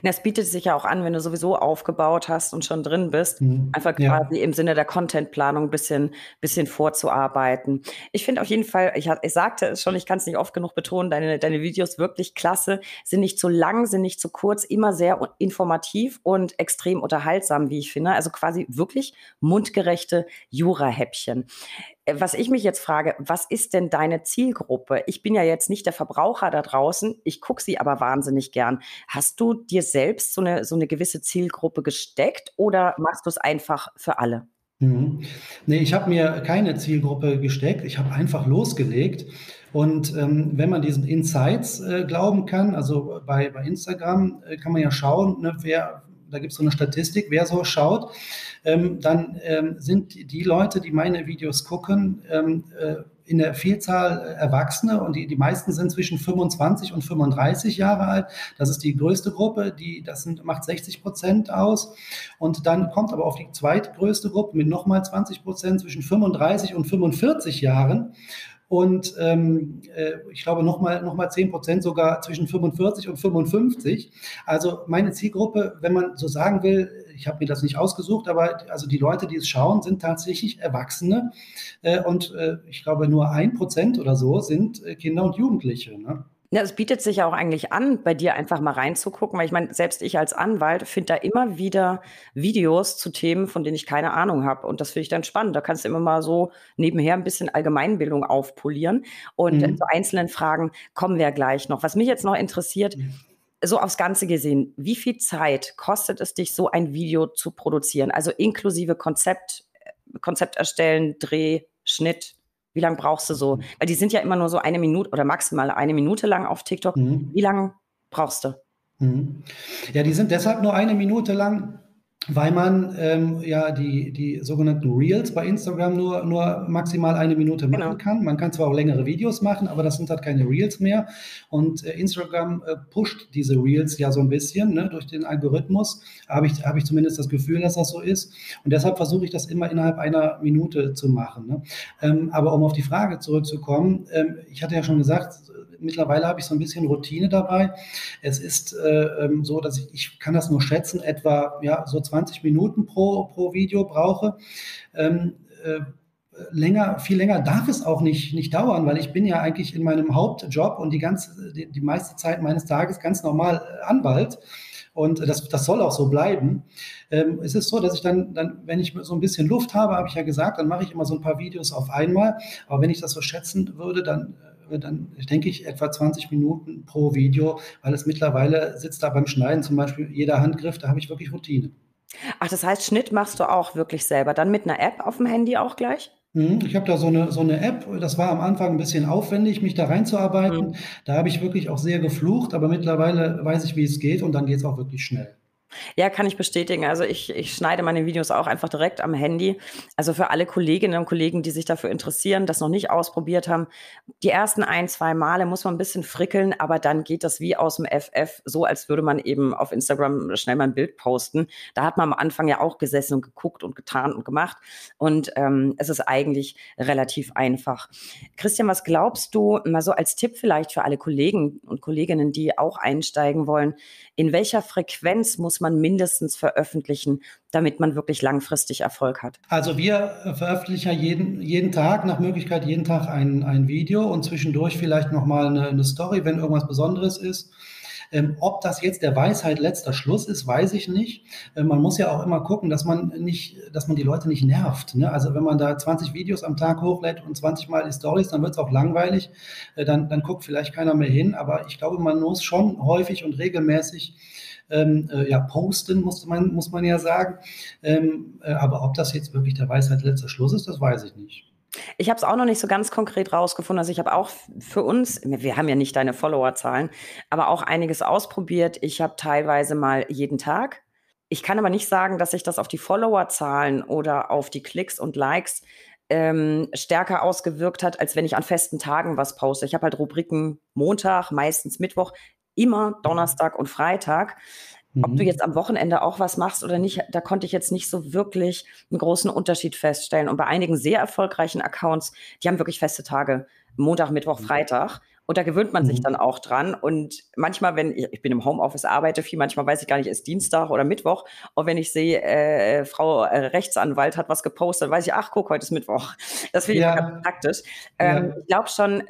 Das bietet sich ja auch an, wenn du sowieso aufgebaut hast und schon drin bist, mhm. einfach quasi ja. im Sinne der Contentplanung ein bisschen, bisschen vorzuarbeiten. Ich finde auf jeden Fall, ich, ich sagte es schon, ich kann es nicht oft genug betonen, deine, deine Videos wirklich klasse, sind nicht zu lang, sind nicht zu kurz, immer sehr informativ und extrem unterhaltsam, wie ich finde. Also quasi wirklich mundgerechte Jura-Häppchen. Äh, was ich mich jetzt frage, was ist denn deine Zielgruppe? Ich bin ja jetzt nicht der Verbraucher da draußen, ich gucke sie aber wahnsinnig gern. Hast du dir selbst so eine, so eine gewisse Zielgruppe gesteckt oder machst du es einfach für alle? Mhm. Nee, ich habe mir keine Zielgruppe gesteckt, ich habe einfach losgelegt. Und ähm, wenn man diesen Insights äh, glauben kann, also bei, bei Instagram äh, kann man ja schauen, ne, wer, da gibt es so eine Statistik, wer so schaut, ähm, dann ähm, sind die Leute, die meine Videos gucken, ähm, äh, in der Vielzahl Erwachsene und die, die meisten sind zwischen 25 und 35 Jahre alt. Das ist die größte Gruppe, die, das sind, macht 60 Prozent aus. Und dann kommt aber auf die zweitgrößte Gruppe mit nochmal 20 Prozent zwischen 35 und 45 Jahren und ähm, äh, ich glaube nochmal noch mal 10 Prozent sogar zwischen 45 und 55. Also meine Zielgruppe, wenn man so sagen will, ich habe mir das nicht ausgesucht, aber also die Leute, die es schauen, sind tatsächlich Erwachsene äh, und äh, ich glaube nur ein Prozent oder so sind äh, Kinder und Jugendliche. Ne? Ja, es bietet sich ja auch eigentlich an, bei dir einfach mal reinzugucken, weil ich meine, selbst ich als Anwalt finde da immer wieder Videos zu Themen, von denen ich keine Ahnung habe. Und das finde ich dann spannend. Da kannst du immer mal so nebenher ein bisschen Allgemeinbildung aufpolieren. Und mhm. zu einzelnen Fragen kommen wir gleich noch. Was mich jetzt noch interessiert, mhm. so aufs Ganze gesehen, wie viel Zeit kostet es dich, so ein Video zu produzieren? Also inklusive Konzept, Konzept erstellen, Dreh, Schnitt, wie lange brauchst du so? Mhm. Weil die sind ja immer nur so eine Minute oder maximal eine Minute lang auf TikTok. Mhm. Wie lange brauchst du? Mhm. Ja, die sind deshalb nur eine Minute lang, weil man ähm, ja die, die sogenannten Reels bei Instagram nur, nur maximal eine Minute machen genau. kann. Man kann zwar auch längere Videos machen, aber das sind halt keine Reels mehr. Und äh, Instagram äh, pusht diese Reels ja so ein bisschen ne, durch den Algorithmus. Habe ich, hab ich zumindest das Gefühl, dass das so ist. Und deshalb versuche ich das immer innerhalb einer Minute zu machen. Ne? Ähm, aber um auf die Frage zurückzukommen, ähm, ich hatte ja schon gesagt, mittlerweile habe ich so ein bisschen Routine dabei. Es ist äh, ähm, so, dass ich, ich kann das nur schätzen, etwa ja, so 20 Minuten pro, pro Video brauche. Ähm, äh, länger, viel länger darf es auch nicht, nicht dauern, weil ich bin ja eigentlich in meinem Hauptjob und die ganze, die, die meiste Zeit meines Tages ganz normal äh, Anwalt. Und das, das soll auch so bleiben. Ähm, es ist so, dass ich dann, dann, wenn ich so ein bisschen Luft habe, habe ich ja gesagt, dann mache ich immer so ein paar Videos auf einmal. Aber wenn ich das so schätzen würde, dann äh, dann denke ich etwa 20 Minuten pro Video, weil es mittlerweile sitzt da beim Schneiden zum Beispiel jeder Handgriff, da habe ich wirklich Routine. Ach, das heißt, Schnitt machst du auch wirklich selber, dann mit einer App auf dem Handy auch gleich? Mhm, ich habe da so eine, so eine App, das war am Anfang ein bisschen aufwendig, mich da reinzuarbeiten. Mhm. Da habe ich wirklich auch sehr geflucht, aber mittlerweile weiß ich, wie es geht und dann geht es auch wirklich schnell. Ja, kann ich bestätigen. Also ich, ich schneide meine Videos auch einfach direkt am Handy. Also für alle Kolleginnen und Kollegen, die sich dafür interessieren, das noch nicht ausprobiert haben, die ersten ein, zwei Male muss man ein bisschen frickeln, aber dann geht das wie aus dem FF, so als würde man eben auf Instagram schnell mal ein Bild posten. Da hat man am Anfang ja auch gesessen und geguckt und getan und gemacht. Und ähm, es ist eigentlich relativ einfach. Christian, was glaubst du, mal so als Tipp vielleicht für alle Kollegen und Kolleginnen, die auch einsteigen wollen, in welcher Frequenz muss man mindestens veröffentlichen, damit man wirklich langfristig Erfolg hat? Also wir veröffentlichen ja jeden, jeden Tag, nach Möglichkeit jeden Tag ein, ein Video und zwischendurch vielleicht nochmal eine, eine Story, wenn irgendwas Besonderes ist. Ähm, ob das jetzt der Weisheit letzter Schluss ist, weiß ich nicht. Ähm, man muss ja auch immer gucken, dass man nicht, dass man die Leute nicht nervt. Ne? Also wenn man da 20 Videos am Tag hochlädt und 20 Mal die Stories, dann wird es auch langweilig. Äh, dann, dann guckt vielleicht keiner mehr hin. Aber ich glaube, man muss schon häufig und regelmäßig ähm, äh, ja, posten, muss man, muss man ja sagen. Ähm, äh, aber ob das jetzt wirklich der Weisheit letzter Schluss ist, das weiß ich nicht. Ich habe es auch noch nicht so ganz konkret rausgefunden. Also ich habe auch für uns, wir haben ja nicht deine Followerzahlen, aber auch einiges ausprobiert. Ich habe teilweise mal jeden Tag. Ich kann aber nicht sagen, dass sich das auf die Followerzahlen oder auf die Klicks und Likes ähm, stärker ausgewirkt hat, als wenn ich an festen Tagen was poste. Ich habe halt Rubriken Montag, meistens Mittwoch, immer Donnerstag und Freitag. Ob du mhm. jetzt am Wochenende auch was machst oder nicht, da konnte ich jetzt nicht so wirklich einen großen Unterschied feststellen. Und bei einigen sehr erfolgreichen Accounts, die haben wirklich feste Tage. Montag, Mittwoch, mhm. Freitag. Und da gewöhnt man mhm. sich dann auch dran. Und manchmal, wenn ich, ich bin im Homeoffice, arbeite viel, manchmal weiß ich gar nicht, ist Dienstag oder Mittwoch. Und wenn ich sehe, äh, Frau äh, Rechtsanwalt hat was gepostet, weiß ich, ach guck, heute ist Mittwoch. (laughs) Das finde ich ja. ganz praktisch. Ähm, ja. Ich glaube schon,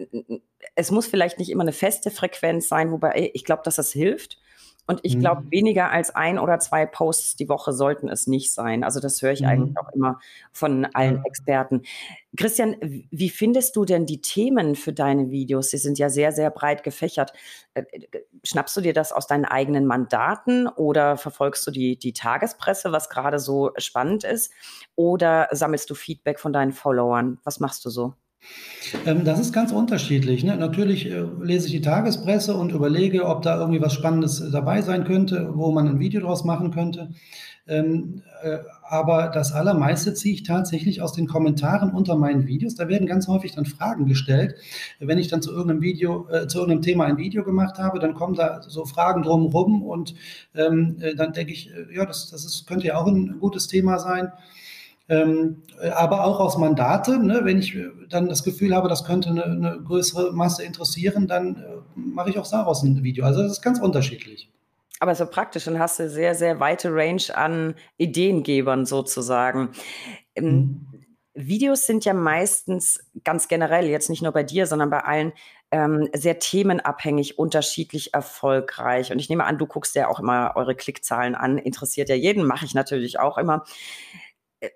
es muss vielleicht nicht immer eine feste Frequenz sein, wobei ich glaube, dass das hilft. Und ich glaube, mhm. weniger als ein oder zwei Posts die Woche sollten es nicht sein. Also das höre ich mhm. eigentlich auch immer von allen Experten. Christian, wie findest du denn die Themen für deine Videos? Sie sind ja sehr, sehr breit gefächert. Äh, schnappst du dir das aus deinen eigenen Mandaten oder verfolgst du die, die Tagespresse, was gerade so spannend ist? Oder sammelst du Feedback von deinen Followern? Was machst du so? Ähm, das ist ganz unterschiedlich. Ne? Natürlich äh, lese ich die Tagespresse und überlege, ob da irgendwie was Spannendes dabei sein könnte, wo man ein Video draus machen könnte. Ähm, äh, aber das Allermeiste ziehe ich tatsächlich aus den Kommentaren unter meinen Videos. Da werden ganz häufig dann Fragen gestellt. Wenn ich dann zu irgendeinem Video, äh, zu irgendeinem Thema ein Video gemacht habe, dann kommen da so Fragen drumherum und ähm, äh, dann denke ich, äh, ja, das, das ist, könnte ja auch ein gutes Thema sein. Ähm, aber auch aus Mandate. Ne? Wenn ich dann das Gefühl habe, das könnte eine, eine größere Masse interessieren, dann äh, mache ich auch daraus ein Video. Also das ist ganz unterschiedlich. Aber so praktisch, dann hast du sehr, sehr weite Range an Ideengebern sozusagen. Ähm, mhm. Videos sind ja meistens ganz generell, jetzt nicht nur bei dir, sondern bei allen, ähm, sehr themenabhängig, unterschiedlich erfolgreich. Und ich nehme an, du guckst ja auch immer eure Klickzahlen an, interessiert ja jeden, mache ich natürlich auch immer.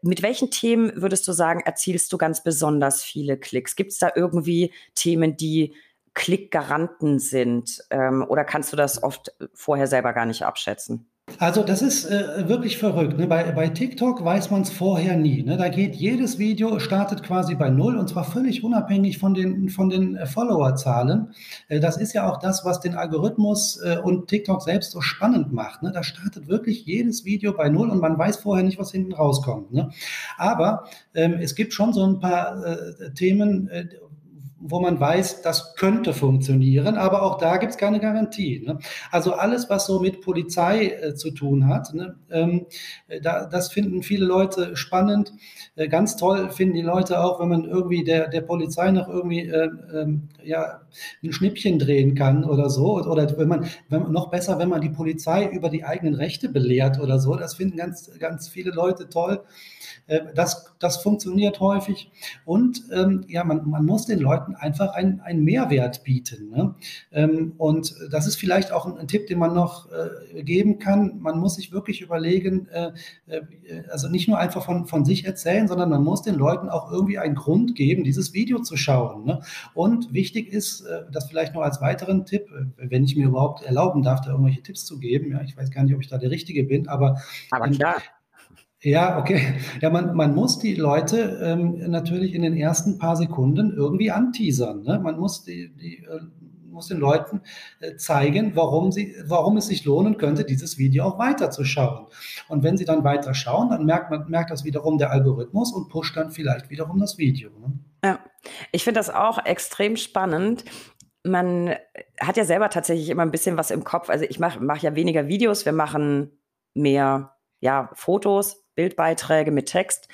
Mit welchen Themen würdest du sagen, erzielst du ganz besonders viele Klicks? Gibt es da irgendwie Themen, die Klickgaranten sind? Ähm, oder kannst du das oft vorher selber gar nicht abschätzen? Also das ist äh, wirklich verrückt. Ne? Bei, bei TikTok weiß man es vorher nie. Ne? Da geht jedes Video, startet quasi bei Null und zwar völlig unabhängig von den, von den äh, Followerzahlen. Äh, das ist ja auch das, was den Algorithmus äh, und TikTok selbst so spannend macht. Ne? Da startet wirklich jedes Video bei Null und man weiß vorher nicht, was hinten rauskommt. Ne? Aber ähm, es gibt schon so ein paar äh, Themen, äh, wo man weiß, das könnte funktionieren, aber auch da gibt es keine Garantie. Ne? Also alles, was so mit Polizei äh, zu tun hat, ne, ähm, da, das finden viele Leute spannend. Äh, ganz toll finden die Leute auch, wenn man irgendwie der, der Polizei noch irgendwie äh, ähm, ja, ein Schnippchen drehen kann oder so. Oder wenn man, wenn noch besser, wenn man die Polizei über die eigenen Rechte belehrt oder so. Das finden ganz, ganz viele Leute toll. Äh, das, das funktioniert häufig. Und ähm, ja, man, man muss den Leuten einfach einen, einen Mehrwert bieten. Ne? Ähm, und das ist vielleicht auch ein, ein Tipp, den man noch äh, geben kann. Man muss sich wirklich überlegen, äh, äh, also nicht nur einfach von, von sich erzählen, sondern man muss den Leuten auch irgendwie einen Grund geben, dieses Video zu schauen. Ne? Und wichtig ist, äh, das vielleicht noch als weiteren Tipp, äh, wenn ich mir überhaupt erlauben darf, da irgendwelche Tipps zu geben. Ja, ich weiß gar nicht, ob ich da der Richtige bin, aber, aber klar. Ja, okay. Ja, man, man muss die Leute ähm, natürlich in den ersten paar Sekunden irgendwie anteasern. Ne? Man muss, die, die, äh, muss den Leuten äh, zeigen, warum, sie, warum es sich lohnen könnte, dieses Video auch weiterzuschauen. Und wenn sie dann weiter schauen, dann merkt, man, merkt das wiederum der Algorithmus und pusht dann vielleicht wiederum das Video. Ne? Ja, ich finde das auch extrem spannend man hat ja selber tatsächlich immer ein bisschen was im Kopf. Also ich mache mach ja weniger Videos, wir machen mehr ja, Fotos, Bildbeiträge mit Text.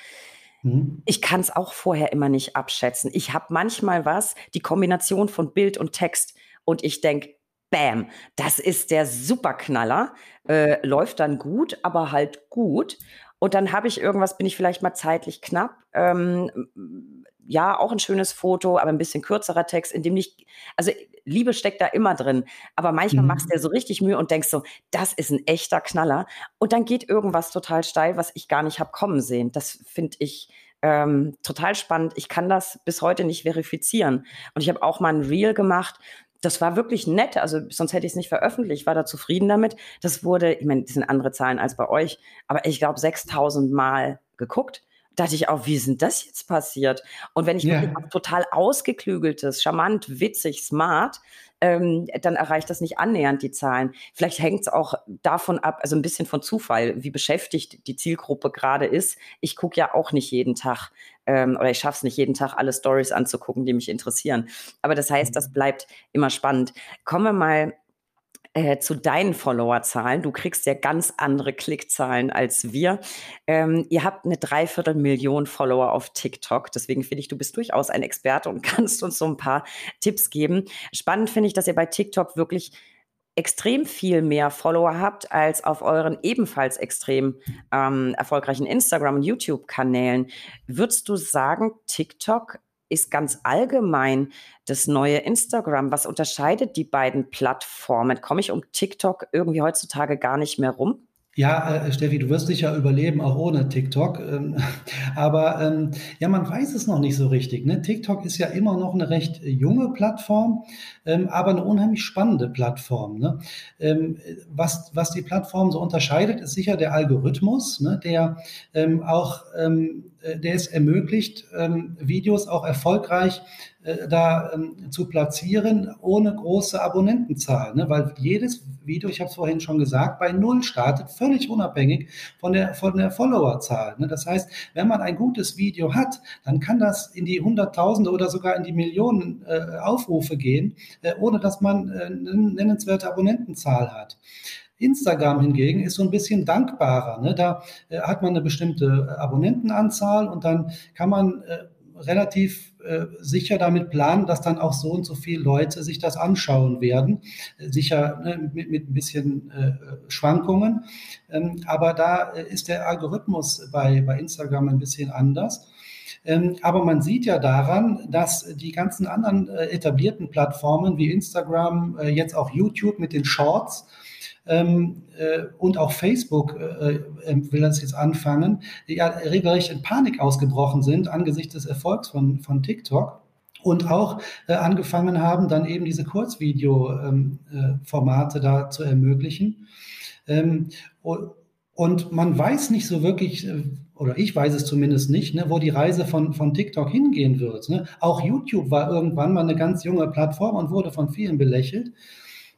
Mhm. Ich kann es auch vorher immer nicht abschätzen. Ich habe manchmal was, die Kombination von Bild und Text und ich denke, Bam, das ist der Superknaller, äh, läuft dann gut, aber halt gut. Und dann habe ich irgendwas, bin ich vielleicht mal zeitlich knapp. Ähm, ja, auch ein schönes Foto, aber ein bisschen kürzerer Text, in dem nicht, also Liebe steckt da immer drin. Aber manchmal mhm. machst du dir so richtig Mühe und denkst so, das ist ein echter Knaller. Und dann geht irgendwas total steil, was ich gar nicht habe kommen sehen. Das finde ich ähm, total spannend. Ich kann das bis heute nicht verifizieren. Und ich habe auch mal ein Reel gemacht. Das war wirklich nett, also sonst hätte ich es nicht veröffentlicht, ich war da zufrieden damit. Das wurde, ich meine, das sind andere Zahlen als bei euch, aber ich glaube 6000 Mal geguckt dachte ich auch, wie ist denn das jetzt passiert? Und wenn ich yeah. wirklich total ausgeklügeltes, charmant, witzig, smart, ähm, dann erreicht das nicht annähernd die Zahlen. Vielleicht hängt es auch davon ab, also ein bisschen von Zufall, wie beschäftigt die Zielgruppe gerade ist. Ich gucke ja auch nicht jeden Tag ähm, oder ich schaffe es nicht jeden Tag, alle Stories anzugucken, die mich interessieren. Aber das heißt, das mhm. bleibt immer spannend. Kommen wir mal äh, zu deinen Followerzahlen. Du kriegst ja ganz andere Klickzahlen als wir. Ähm, ihr habt eine Dreiviertelmillion Follower auf TikTok. Deswegen finde ich, du bist durchaus ein Experte und (laughs) kannst uns so ein paar Tipps geben. Spannend finde ich, dass ihr bei TikTok wirklich extrem viel mehr Follower habt als auf euren ebenfalls extrem ähm, erfolgreichen Instagram- und YouTube-Kanälen. Würdest du sagen, TikTok ist ganz allgemein das neue Instagram. Was unterscheidet die beiden Plattformen? Komme ich um TikTok irgendwie heutzutage gar nicht mehr rum? Ja, äh, Steffi, du wirst sicher überleben, auch ohne TikTok. Ähm, (laughs) aber ähm, ja, man weiß es noch nicht so richtig. Ne? TikTok ist ja immer noch eine recht junge Plattform, ähm, aber eine unheimlich spannende Plattform. Ne? Ähm, was, was die Plattform so unterscheidet, ist sicher der Algorithmus, ne? der ähm, auch ähm, äh, der es ermöglicht, ähm, Videos auch erfolgreich äh, da ähm, zu platzieren, ohne große Abonnentenzahl. Ne? Weil jedes Video, ich habe es vorhin schon gesagt, bei Null startet, völlig unabhängig von der, von der Followerzahl. Ne? Das heißt, wenn man ein gutes Video hat, dann kann das in die Hunderttausende oder sogar in die Millionen äh, Aufrufe gehen, äh, ohne dass man äh, eine nennenswerte Abonnentenzahl hat. Instagram hingegen ist so ein bisschen dankbarer. Ne? Da äh, hat man eine bestimmte Abonnentenanzahl und dann kann man äh, relativ äh, sicher damit planen, dass dann auch so und so viele Leute sich das anschauen werden. Äh, sicher ne, mit, mit ein bisschen äh, Schwankungen. Ähm, aber da äh, ist der Algorithmus bei, bei Instagram ein bisschen anders. Ähm, aber man sieht ja daran, dass die ganzen anderen äh, etablierten Plattformen wie Instagram, äh, jetzt auch YouTube mit den Shorts, ähm, äh, und auch Facebook äh, äh, will das jetzt anfangen, die ja regelrecht in Panik ausgebrochen sind angesichts des Erfolgs von, von TikTok und auch äh, angefangen haben, dann eben diese Kurzvideo-Formate ähm, äh, da zu ermöglichen. Ähm, und man weiß nicht so wirklich, äh, oder ich weiß es zumindest nicht, ne, wo die Reise von, von TikTok hingehen wird. Ne? Auch YouTube war irgendwann mal eine ganz junge Plattform und wurde von vielen belächelt.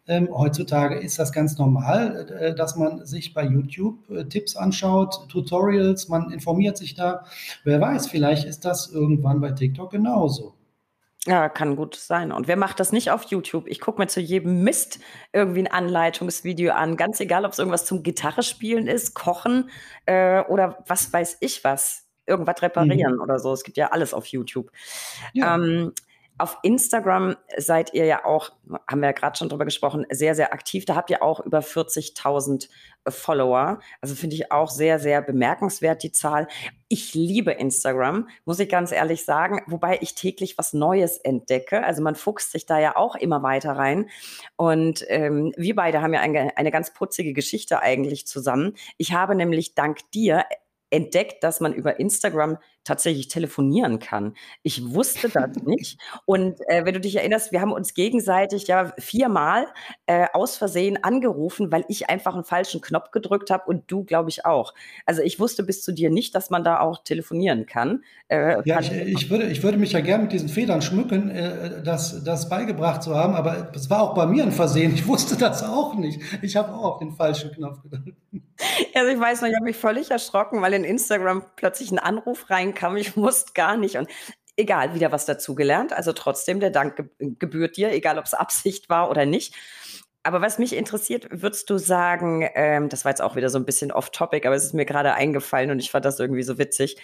Ähm, heutzutage ist das ganz normal, äh, dass man sich bei YouTube äh, Tipps anschaut, Tutorials, man informiert sich da. Wer weiß, vielleicht ist das irgendwann bei TikTok genauso. Ja, kann gut sein. Und wer macht das nicht auf YouTube? Ich gucke mir zu jedem Mist irgendwie ein Anleitungsvideo an. Ganz egal, ob es irgendwas zum Gitarre spielen ist, kochen äh, oder was weiß ich was. Irgendwas reparieren mhm. oder so. Es gibt ja alles auf YouTube. Ja. Ähm, auf Instagram seid ihr ja auch, haben wir ja gerade schon drüber gesprochen, sehr, sehr aktiv. Da habt ihr auch über 40.000 Follower. Also finde ich auch sehr, sehr bemerkenswert, die Zahl. Ich liebe Instagram, muss ich ganz ehrlich sagen, wobei ich täglich was Neues entdecke. Also man fuchst sich da ja auch immer weiter rein. Und ähm, wir beide haben ja eine, eine ganz putzige Geschichte eigentlich zusammen. Ich habe nämlich dank dir entdeckt, dass man über Instagram tatsächlich telefonieren kann. Ich wusste das (laughs) nicht. Und äh, wenn du dich erinnerst, wir haben uns gegenseitig ja viermal äh, aus Versehen angerufen, weil ich einfach einen falschen Knopf gedrückt habe und du, glaube ich, auch. Also ich wusste bis zu dir nicht, dass man da auch telefonieren kann. Äh, ja, ich, ich, würde, ich würde mich ja gerne mit diesen Federn schmücken, äh, das, das beigebracht zu haben, aber es war auch bei mir ein Versehen. Ich wusste das auch nicht. Ich habe auch auf den falschen Knopf gedrückt. (laughs) Also ich weiß noch, ich habe mich völlig erschrocken, weil in Instagram plötzlich ein Anruf rein kam, ich wusste gar nicht. Und egal, wieder was dazugelernt. Also trotzdem, der Dank gebührt dir, egal ob es Absicht war oder nicht. Aber was mich interessiert, würdest du sagen, ähm, das war jetzt auch wieder so ein bisschen off-topic, aber es ist mir gerade eingefallen und ich fand das irgendwie so witzig.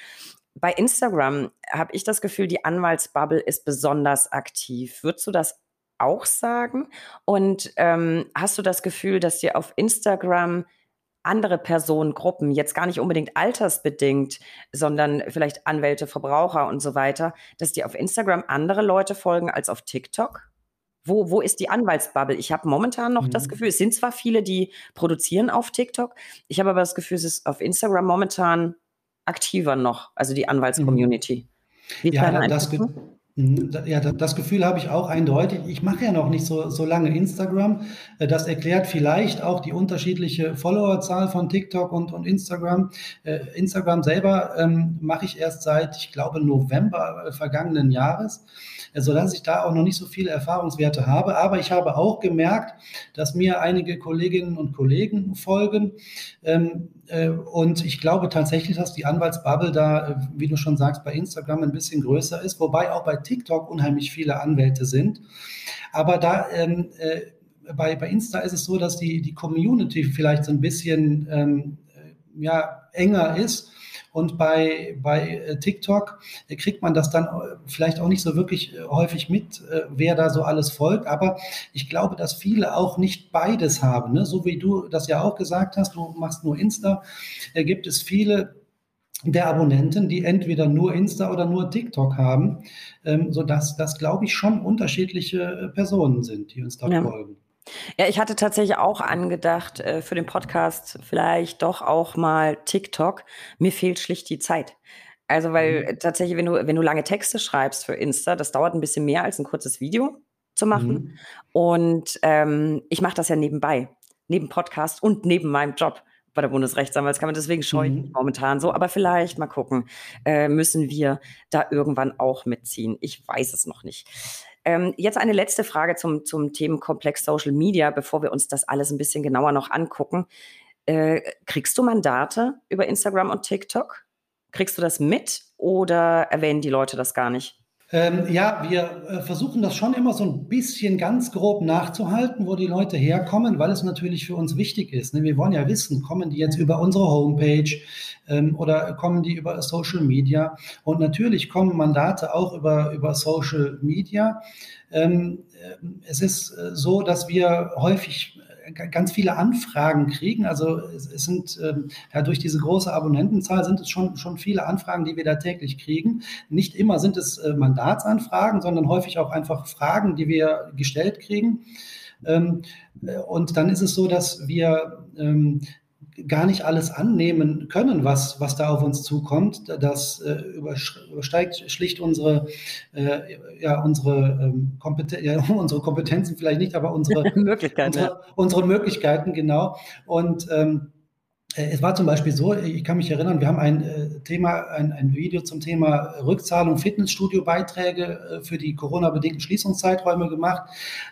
Bei Instagram habe ich das Gefühl, die Anwaltsbubble ist besonders aktiv. Würdest du das auch sagen? Und ähm, hast du das Gefühl, dass dir auf Instagram andere Personengruppen, jetzt gar nicht unbedingt altersbedingt, sondern vielleicht Anwälte, Verbraucher und so weiter, dass die auf Instagram andere Leute folgen als auf TikTok? Wo, wo ist die Anwaltsbubble? Ich habe momentan noch mhm. das Gefühl, es sind zwar viele, die produzieren auf TikTok, ich habe aber das Gefühl, es ist auf Instagram momentan aktiver noch, also die Anwaltscommunity. Mhm. Ja, das, Mhm, ja, das Gefühl habe ich auch eindeutig. Ich mache ja noch nicht so, so lange Instagram. Äh, das erklärt vielleicht auch die unterschiedliche Followerzahl von TikTok und, und Instagram. Äh, Instagram selber ähm, mache ich erst seit, ich glaube, November äh, vergangenen Jahres, sodass ich da auch noch nicht so viele Erfahrungswerte habe. Aber ich habe auch gemerkt, dass mir einige Kolleginnen und Kollegen folgen. Ähm, äh, und ich glaube tatsächlich, dass die Anwaltsbubble da, äh, wie du schon sagst, bei Instagram ein bisschen größer ist, wobei auch bei TikTok unheimlich viele Anwälte sind. Aber da ähm, äh, bei, bei Insta ist es so, dass die, die Community vielleicht so ein bisschen ähm, ja, enger ist. Und bei, bei äh, TikTok kriegt man das dann äh, vielleicht auch nicht so wirklich äh, häufig mit, wer da so alles folgt. Aber ich glaube, dass viele auch nicht beides haben. Ne? So wie du das ja auch gesagt hast, du machst nur Insta, gibt es viele der Abonnenten, die entweder nur Insta oder nur TikTok haben, ähm, sodass das, glaube ich, schon unterschiedliche Personen sind, die uns da ja. folgen. Ja, ich hatte tatsächlich auch angedacht, äh, für den Podcast vielleicht doch auch mal TikTok. Mir fehlt schlicht die Zeit. Also, weil mhm. tatsächlich, wenn du, wenn du lange Texte schreibst für Insta, das dauert ein bisschen mehr als ein kurzes Video zu machen. Mhm. Und ähm, ich mache das ja nebenbei, neben Podcast und neben meinem Job bei der Bundesrechtsanwaltskammer. Deswegen scheue ich mhm. momentan so. Aber vielleicht mal gucken, äh, müssen wir da irgendwann auch mitziehen. Ich weiß es noch nicht. Ähm, jetzt eine letzte Frage zum, zum Themenkomplex Social Media, bevor wir uns das alles ein bisschen genauer noch angucken. Äh, kriegst du Mandate über Instagram und TikTok? Kriegst du das mit oder erwähnen die Leute das gar nicht? Ähm, ja, wir äh, versuchen das schon immer so ein bisschen ganz grob nachzuhalten, wo die Leute herkommen, weil es natürlich für uns wichtig ist. Ne? Wir wollen ja wissen, kommen die jetzt über unsere Homepage ähm, oder kommen die über Social Media? Und natürlich kommen Mandate auch über, über Social Media. Ähm, äh, es ist äh, so, dass wir häufig ganz viele Anfragen kriegen. Also es, sind ähm, ja, durch diese große Abonnentenzahl sind es schon, schon viele Anfragen, die wir da täglich kriegen. Nicht immer sind es äh, Mandatsanfragen, sondern häufig auch einfach Fragen, die wir gestellt kriegen. Ähm, äh, und dann ist es so, dass wir ähm, gar nicht alles annehmen können, was, was da auf uns zukommt. Das äh, übersteigt schlicht unsere, äh, ja, unsere, ähm, Kompeten ja, (laughs) unsere Kompetenzen vielleicht nicht, aber unsere (laughs) Möglichkeiten. Unsere, ja. unsere, Möglichkeiten, genau. Und ähm, äh, es war zum Beispiel so, ich kann mich erinnern, wir haben ein äh, Thema, ein, ein Video zum Thema Rückzahlung Fitnessstudio-Beiträge äh, für die Corona-bedingten Schließungszeiträume gemacht.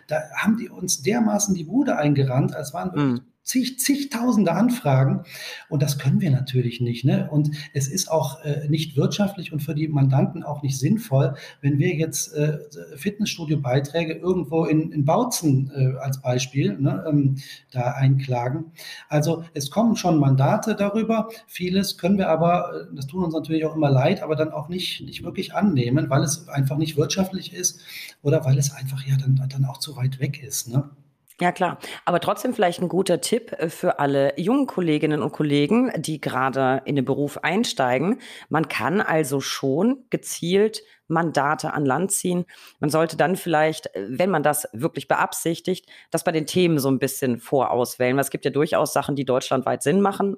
Da haben die uns dermaßen die Bude eingerannt, als waren wirklich mhm zig, zigtausende Anfragen und das können wir natürlich nicht. Ne? Und es ist auch äh, nicht wirtschaftlich und für die Mandanten auch nicht sinnvoll, wenn wir jetzt äh, Fitnessstudio-Beiträge irgendwo in, in Bautzen äh, als Beispiel ne, ähm, da einklagen. Also es kommen schon Mandate darüber. Vieles können wir aber, äh, das tun uns natürlich auch immer leid, aber dann auch nicht, nicht wirklich annehmen, weil es einfach nicht wirtschaftlich ist oder weil es einfach ja dann, dann auch zu weit weg ist. Ne? Ja, klar. Aber trotzdem vielleicht ein guter Tipp äh, für alle jungen Kolleginnen und Kollegen, die gerade in den Beruf einsteigen. Man kann also schon gezielt Mandate an Land ziehen. Man sollte dann vielleicht, äh, wenn man das wirklich beabsichtigt, das bei den Themen so ein bisschen vorauswählen. Es gibt ja durchaus Sachen, die deutschlandweit Sinn machen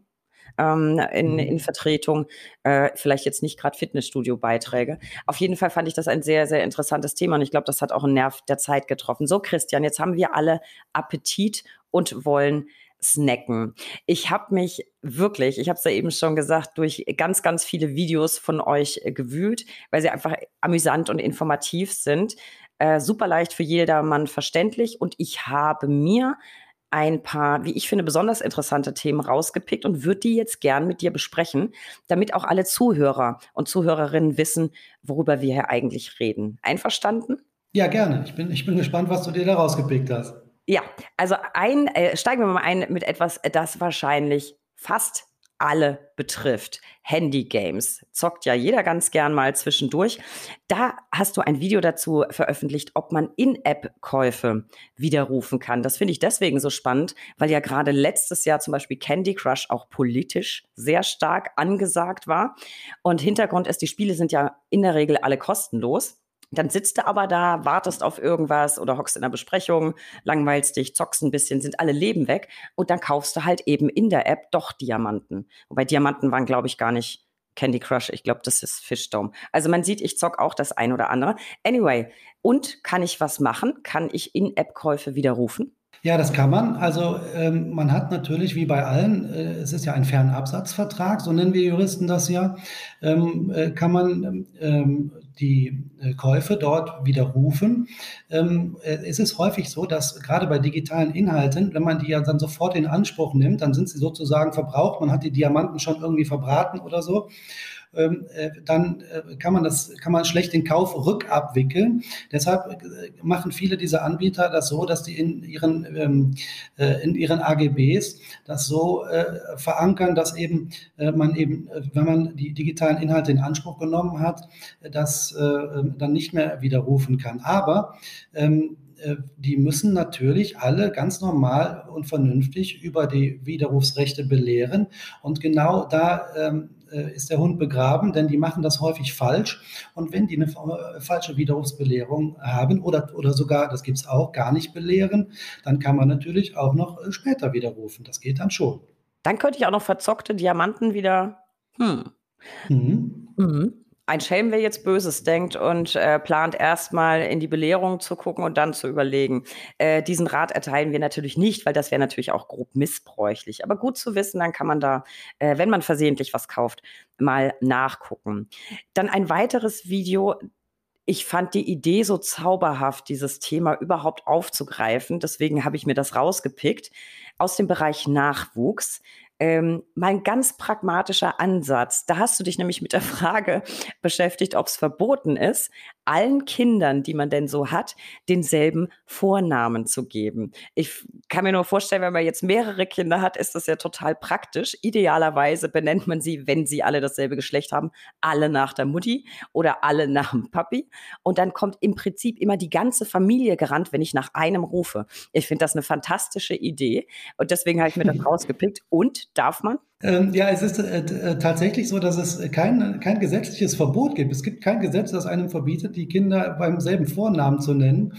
ähm, in, mhm. in Vertretung. Äh, vielleicht jetzt nicht gerade Fitnessstudio-Beiträge. Auf jeden Fall fand ich das ein sehr, sehr interessantes Thema und ich glaube, das hat auch einen Nerv der Zeit getroffen. So, Christian, jetzt haben wir alle Appetit und wollen snacken. Ich habe mich wirklich, ich habe es ja eben schon gesagt, durch ganz, ganz viele Videos von euch äh, gewühlt, weil sie einfach amüsant und informativ sind. Äh, super leicht für jedermann verständlich und ich habe mir ein paar, wie ich finde, besonders interessante Themen rausgepickt und würde die jetzt gern mit dir besprechen, damit auch alle Zuhörer und Zuhörerinnen wissen, worüber wir hier eigentlich reden. Einverstanden? Ja, gerne. Ich bin, ich bin gespannt, was du dir da rausgepickt hast. Ja, also ein, äh, steigen wir mal ein mit etwas, das wahrscheinlich fast alle betrifft. Handy-Games. Zockt ja jeder ganz gern mal zwischendurch. Da hast du ein Video dazu veröffentlicht, ob man In-App-Käufe widerrufen kann. Das finde ich deswegen so spannend, weil ja gerade letztes Jahr zum Beispiel Candy Crush auch politisch sehr stark angesagt war. Und Hintergrund ist, die Spiele sind ja in der Regel alle kostenlos. Dann sitzt du aber da, wartest auf irgendwas oder hockst in einer Besprechung, langweilst dich, zockst ein bisschen, sind alle Leben weg und dann kaufst du halt eben in der App doch Diamanten. Wobei Diamanten waren, glaube ich, gar nicht Candy Crush. Ich glaube, das ist Fishdome. Also man sieht, ich zock auch das ein oder andere. Anyway, und kann ich was machen? Kann ich In-App-Käufe widerrufen? Ja, das kann man. Also ähm, man hat natürlich, wie bei allen, äh, es ist ja ein Fernabsatzvertrag, so nennen wir Juristen das ja, ähm, äh, kann man ähm, die äh, Käufe dort widerrufen. Ähm, äh, es ist häufig so, dass gerade bei digitalen Inhalten, wenn man die ja dann sofort in Anspruch nimmt, dann sind sie sozusagen verbraucht, man hat die Diamanten schon irgendwie verbraten oder so. Ähm, äh, dann äh, kann man das, kann man schlecht den Kauf rückabwickeln. Deshalb äh, machen viele dieser Anbieter das so, dass die in ihren, ähm, äh, in ihren AGBs das so verankern, dass eben man eben, wenn man die digitalen Inhalte in Anspruch genommen hat, das dann nicht mehr widerrufen kann. Aber ähm, die müssen natürlich alle ganz normal und vernünftig über die Widerrufsrechte belehren. Und genau da ähm, äh, ist der Hund begraben, denn die machen das häufig falsch. Und wenn die eine äh, falsche Widerrufsbelehrung haben oder, oder sogar, das gibt es auch, gar nicht belehren, dann kann man natürlich auch noch später widerrufen. Das geht dann schon. Dann könnte ich auch noch verzockte Diamanten wieder. Hm. Mhm. Mhm ein Schelm, wer jetzt Böses denkt und äh, plant erstmal in die Belehrung zu gucken und dann zu überlegen. Äh, diesen Rat erteilen wir natürlich nicht, weil das wäre natürlich auch grob missbräuchlich. Aber gut zu wissen, dann kann man da, äh, wenn man versehentlich was kauft, mal nachgucken. Dann ein weiteres Video. Ich fand die Idee so zauberhaft, dieses Thema überhaupt aufzugreifen. Deswegen habe ich mir das rausgepickt aus dem Bereich Nachwuchs ähm, mein ganz pragmatischer Ansatz. Da hast du dich nämlich mit der Frage beschäftigt, ob es verboten ist, allen Kindern, die man denn so hat, denselben Vornamen zu geben. Ich kann mir nur vorstellen, wenn man jetzt mehrere Kinder hat, ist das ja total praktisch. Idealerweise benennt man sie, wenn sie alle dasselbe Geschlecht haben, alle nach der Mutti oder alle nach dem Papi. Und dann kommt im Prinzip immer die ganze Familie gerannt, wenn ich nach einem rufe. Ich finde das eine fantastische Idee. Und deswegen habe ich mir das (laughs) rausgepickt. Und darf man? Ähm, ja, es ist äh, äh, tatsächlich so, dass es kein, kein gesetzliches Verbot gibt. Es gibt kein Gesetz, das einem verbietet, die Kinder beim selben Vornamen zu nennen.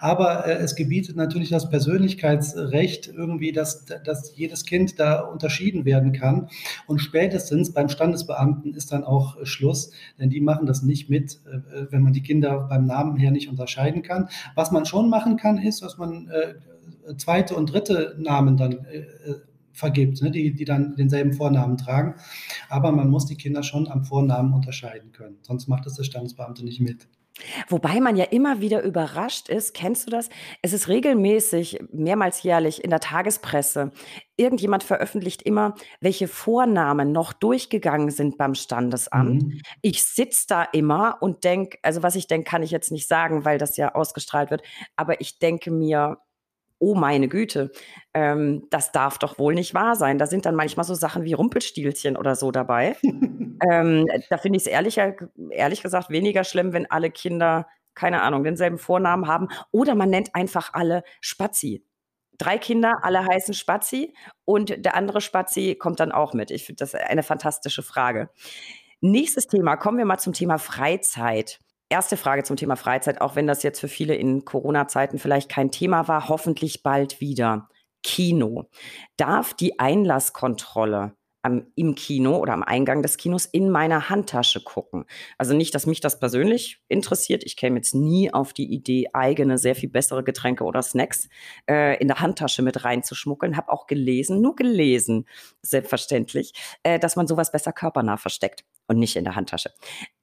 Aber äh, es gebietet natürlich das Persönlichkeitsrecht irgendwie, dass, dass jedes Kind da unterschieden werden kann. Und spätestens beim Standesbeamten ist dann auch Schluss, denn die machen das nicht mit, wenn man die Kinder beim Namen her nicht unterscheiden kann. Was man schon machen kann, ist, dass man zweite und dritte Namen dann vergibt, ne, die, die dann denselben Vornamen tragen. Aber man muss die Kinder schon am Vornamen unterscheiden können. Sonst macht es der Standesbeamte nicht mit. Wobei man ja immer wieder überrascht ist, kennst du das? Es ist regelmäßig, mehrmals jährlich in der Tagespresse. Irgendjemand veröffentlicht immer, welche Vornamen noch durchgegangen sind beim Standesamt. Mhm. Ich sitze da immer und denke, also was ich denke, kann ich jetzt nicht sagen, weil das ja ausgestrahlt wird, aber ich denke mir, oh meine Güte, ähm, das darf doch wohl nicht wahr sein. Da sind dann manchmal so Sachen wie Rumpelstilzchen oder so dabei. (laughs) ähm, da finde ich es ehrlicher, ehrlich gesagt weniger schlimm, wenn alle Kinder, keine Ahnung, denselben Vornamen haben. Oder man nennt einfach alle Spazi. Drei Kinder, alle heißen Spazi und der andere Spazi kommt dann auch mit. Ich finde das eine fantastische Frage. Nächstes Thema, kommen wir mal zum Thema Freizeit. Erste Frage zum Thema Freizeit, auch wenn das jetzt für viele in Corona-Zeiten vielleicht kein Thema war, hoffentlich bald wieder. Kino. Darf die Einlasskontrolle am, im Kino oder am Eingang des Kinos in meiner Handtasche gucken. Also nicht, dass mich das persönlich interessiert. Ich käme jetzt nie auf die Idee, eigene, sehr viel bessere Getränke oder Snacks äh, in der Handtasche mit reinzuschmuggeln. Habe auch gelesen, nur gelesen, selbstverständlich, äh, dass man sowas besser körpernah versteckt und nicht in der Handtasche.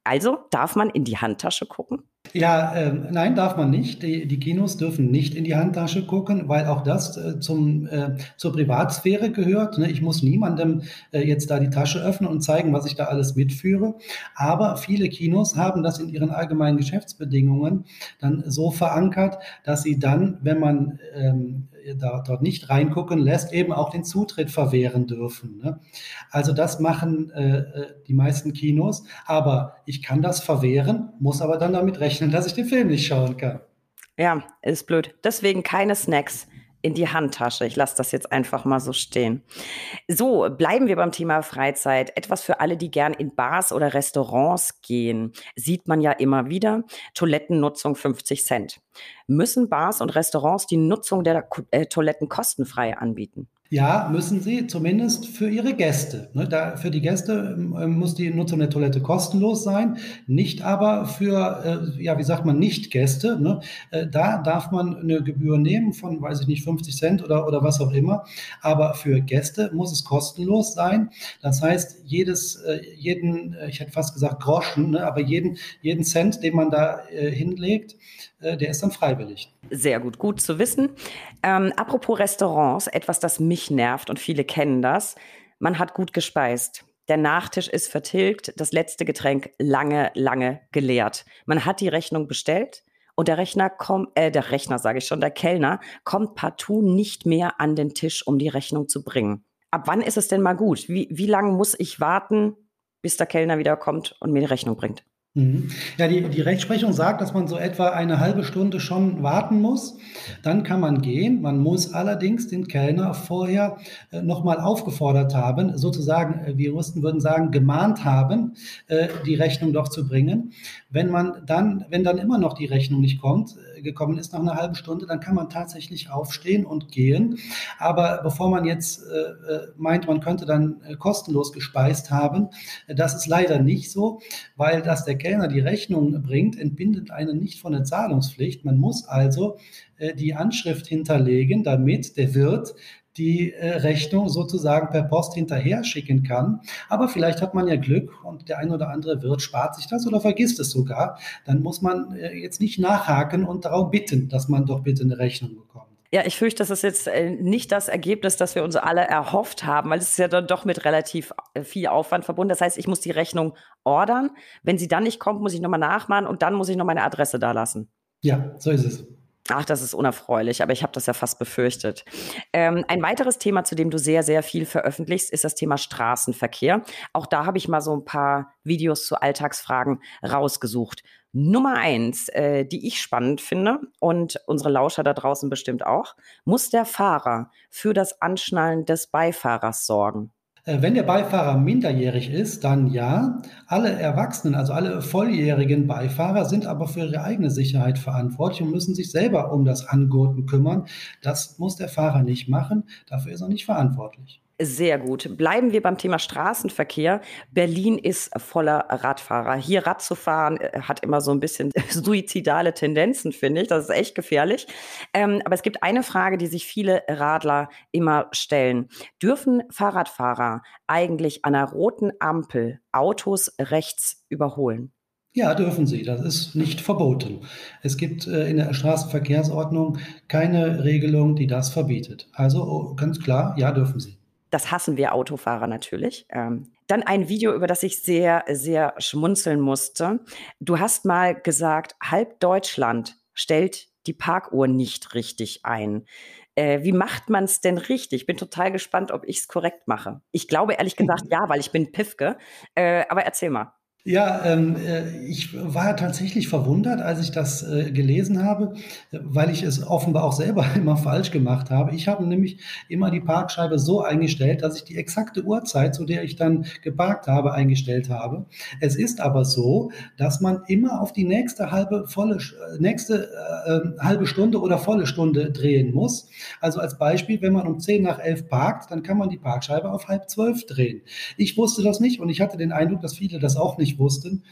Also darf man in die Handtasche gucken? Ja, äh, nein, darf man nicht. Die, die, Kinos dürfen nicht in die Handtasche gucken, weil auch das äh, zum, äh, zur Privatsphäre gehört. Ne? Ich muss niemandem äh, jetzt da die Tasche öffnen und zeigen, was ich da alles mitführe. Aber viele Kinos haben das in ihren allgemeinen Geschäftsbedingungen dann so verankert, dass sie dann, wenn man ähm, da, dort nicht reingucken lässt, eben auch den Zutritt verwehren dürfen. Ne? Also das machen äh, äh, die meisten Kinos, aber ich kann das verwehren, muss aber dann damit rechnen, dass ich den Film nicht schauen kann. Ja, ist blöd. Deswegen keine Snacks in die Handtasche. Ich lasse das jetzt einfach mal so stehen. So, bleiben wir beim Thema Freizeit. Etwas für alle, die gern in Bars oder Restaurants gehen. Sieht man ja immer wieder. Toilettennutzung 50 Cent. Müssen Bars und Restaurants die Nutzung der äh, Toiletten kostenfrei anbieten? Ja, müssen sie, zumindest für ihre Gäste. Ne, da, für die Gäste äh, muss die Nutzung der Toilette kostenlos sein, nicht aber für, äh, ja, wie sagt man, Nicht-Gäste. Ne? Äh, da darf man eine Gebühr nehmen von, weiß ich nicht, 50 Cent oder, oder was auch immer. Aber für Gäste muss es kostenlos sein. Das heißt, jedes, äh, jeden, ich hätte fast gesagt Groschen, ne, aber jeden, jeden Cent, den man da hinlegt, der ist dann freiwillig. Sehr gut, gut zu wissen. Ähm, apropos Restaurants, etwas, das mich nervt und viele kennen das. Man hat gut gespeist. der Nachtisch ist vertilgt, das letzte Getränk lange, lange geleert. Man hat die Rechnung bestellt und der Rechner kommt, äh, der Rechner sage ich schon, der Kellner kommt partout nicht mehr an den Tisch, um die Rechnung zu bringen. Ab wann ist es denn mal gut? Wie, wie lange muss ich warten, bis der Kellner wieder kommt und mir die Rechnung bringt? Mhm. Ja, die, die Rechtsprechung sagt, dass man so etwa eine halbe Stunde schon warten muss. Dann kann man gehen. Man muss allerdings den Kellner vorher äh, nochmal aufgefordert haben, sozusagen, äh, wir Juristen würden sagen, gemahnt haben, äh, die Rechnung doch zu bringen. Wenn man dann, wenn dann immer noch die Rechnung nicht kommt, äh, gekommen ist nach einer halben Stunde, dann kann man tatsächlich aufstehen und gehen. Aber bevor man jetzt äh, äh meint, man könnte dann kostenlos gespeist haben, das ist leider nicht so, weil das der Kellner die Rechnung bringt, entbindet einen nicht von der Zahlungspflicht. Man muss also äh, die Anschrift hinterlegen, damit der Wirt die äh, Rechnung sozusagen per Post hinterher schicken kann. Aber vielleicht hat man ja Glück und der ein oder andere Wirt spart sich das oder vergisst es sogar. Dann muss man äh, jetzt nicht nachhaken und darum bitten, dass man doch bitte eine Rechnung bekommt. Ja, ich fürchte, das ist jetzt äh, nicht das Ergebnis, das wir uns alle erhofft haben, weil es ist ja dann doch mit relativ viel Aufwand verbunden. Das heißt, ich muss die Rechnung ordern. Wenn sie dann nicht kommt, muss ich nochmal nachmachen und dann muss ich noch meine Adresse da lassen. Ja, so ist es. Ach, das ist unerfreulich, aber ich habe das ja fast befürchtet. Ähm, ein weiteres Thema, zu dem du sehr, sehr viel veröffentlichst, ist das Thema Straßenverkehr. Auch da habe ich mal so ein paar Videos zu Alltagsfragen rausgesucht. Nummer eins, äh, die ich spannend finde und unsere Lauscher da draußen bestimmt auch, muss der Fahrer für das Anschnallen des Beifahrers sorgen? Äh, wenn der Beifahrer minderjährig ist, dann ja. Alle Erwachsenen, also alle volljährigen Beifahrer sind aber für ihre eigene Sicherheit verantwortlich und müssen sich selber um das Angurten kümmern. Das muss der Fahrer nicht machen. Dafür ist er nicht verantwortlich. Sehr gut. Bleiben wir beim Thema Straßenverkehr. Berlin ist voller Radfahrer. Hier Rad zu fahren äh, hat immer so ein bisschen (laughs) suizidale Tendenzen, finde ich. Das ist echt gefährlich. Ähm, aber es gibt eine Frage, die sich viele Radler immer stellen. Dürfen Fahrradfahrer eigentlich an einer roten Ampel Autos rechts überholen? Ja, dürfen sie. Das ist nicht verboten. Es gibt äh, in der Straßenverkehrsordnung keine Regelung, die das verbietet. Also oh, ganz klar, ja, dürfen sie. Das hassen wir Autofahrer natürlich. Ähm, dann ein Video, über das ich sehr, sehr schmunzeln musste. Du hast mal gesagt, halb Deutschland stellt die Parkuhr nicht richtig ein. Äh, wie macht man es denn richtig? Ich bin total gespannt, ob ich es korrekt mache. Ich glaube ehrlich gesagt ja, weil ich bin Pifke. Äh, aber erzähl mal. Ja, ähm, äh, ich war tatsächlich verwundert, als ich das äh, gelesen habe, weil ich es offenbar auch selber (laughs) immer falsch gemacht habe. Ich habe nämlich immer die Parkscheibe so eingestellt, dass ich die exakte Uhrzeit, zu der ich dann geparkt habe, eingestellt habe. Es ist aber so, dass man immer auf die nächste halbe volle äh, nächste äh, ähm, halbe Stunde oder volle Stunde drehen muss. Also als Beispiel, wenn man um 10 nach 11 parkt, dann kann man die Parkscheibe auf halb zwölf drehen. Ich wusste das nicht und ich hatte den Eindruck, dass viele das auch nicht wussten.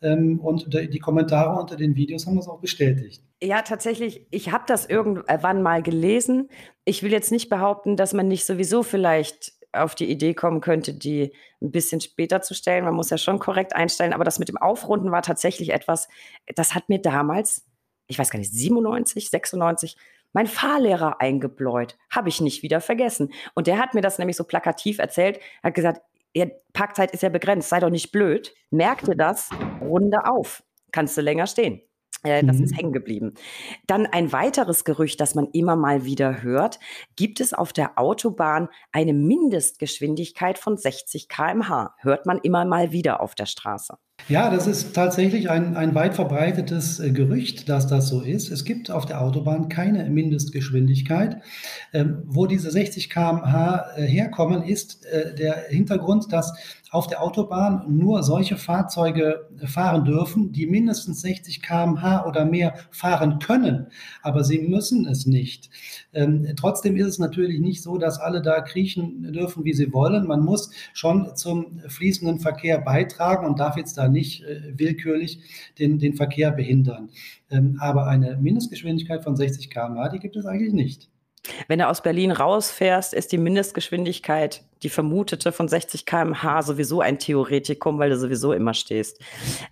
Ähm, und die Kommentare unter den Videos haben das auch bestätigt. Ja, tatsächlich, ich habe das irgendwann mal gelesen. Ich will jetzt nicht behaupten, dass man nicht sowieso vielleicht auf die Idee kommen könnte, die ein bisschen später zu stellen. Man muss ja schon korrekt einstellen, aber das mit dem Aufrunden war tatsächlich etwas, das hat mir damals, ich weiß gar nicht, 97, 96, mein Fahrlehrer eingebläut. Habe ich nicht wieder vergessen. Und der hat mir das nämlich so plakativ erzählt, hat gesagt, ja, Parkzeit ist ja begrenzt, sei doch nicht blöd. Merk dir das, runde auf. Kannst du länger stehen. Äh, das mhm. ist hängen geblieben. Dann ein weiteres Gerücht, das man immer mal wieder hört. Gibt es auf der Autobahn eine Mindestgeschwindigkeit von 60 km/h? Hört man immer mal wieder auf der Straße. Ja, das ist tatsächlich ein, ein weit verbreitetes äh, Gerücht, dass das so ist. Es gibt auf der Autobahn keine Mindestgeschwindigkeit. Ähm, wo diese 60 km/h äh, herkommen, ist äh, der Hintergrund, dass auf der Autobahn nur solche Fahrzeuge fahren dürfen, die mindestens 60 km/h oder mehr fahren können. Aber sie müssen es nicht. Ähm, trotzdem ist es natürlich nicht so, dass alle da kriechen dürfen, wie sie wollen. Man muss schon zum fließenden Verkehr beitragen und darf jetzt da nicht äh, willkürlich den, den Verkehr behindern. Ähm, aber eine Mindestgeschwindigkeit von 60 km/h, die gibt es eigentlich nicht. Wenn du aus Berlin rausfährst, ist die Mindestgeschwindigkeit, die vermutete von 60 km/h sowieso ein Theoretikum, weil du sowieso immer stehst.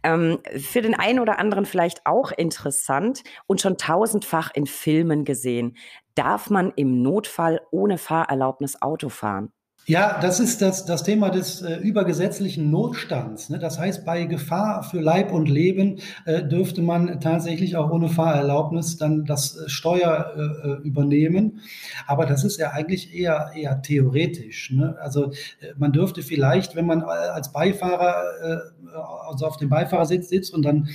Ähm, für den einen oder anderen vielleicht auch interessant und schon tausendfach in Filmen gesehen. Darf man im Notfall ohne Fahrerlaubnis Auto fahren? Ja, das ist das, das Thema des äh, übergesetzlichen Notstands. Ne? Das heißt, bei Gefahr für Leib und Leben äh, dürfte man tatsächlich auch ohne Fahrerlaubnis dann das äh, Steuer äh, äh, übernehmen. Aber das ist ja eigentlich eher, eher theoretisch. Ne? Also äh, man dürfte vielleicht, wenn man als Beifahrer also auf dem Beifahrersitz sitzt und dann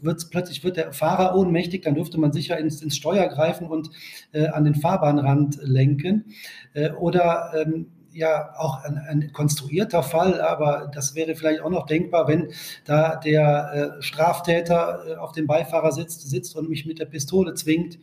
wird plötzlich wird der Fahrer ohnmächtig, dann dürfte man sicher ins, ins Steuer greifen und an den Fahrbahnrand lenken. oder ähm, ja auch ein, ein, konstruierter Fall, aber das wäre vielleicht auch noch denkbar, wenn da der äh, Straftäter äh, auf dem Beifahrer sitzt, sitzt und mich mit der Pistole zwingt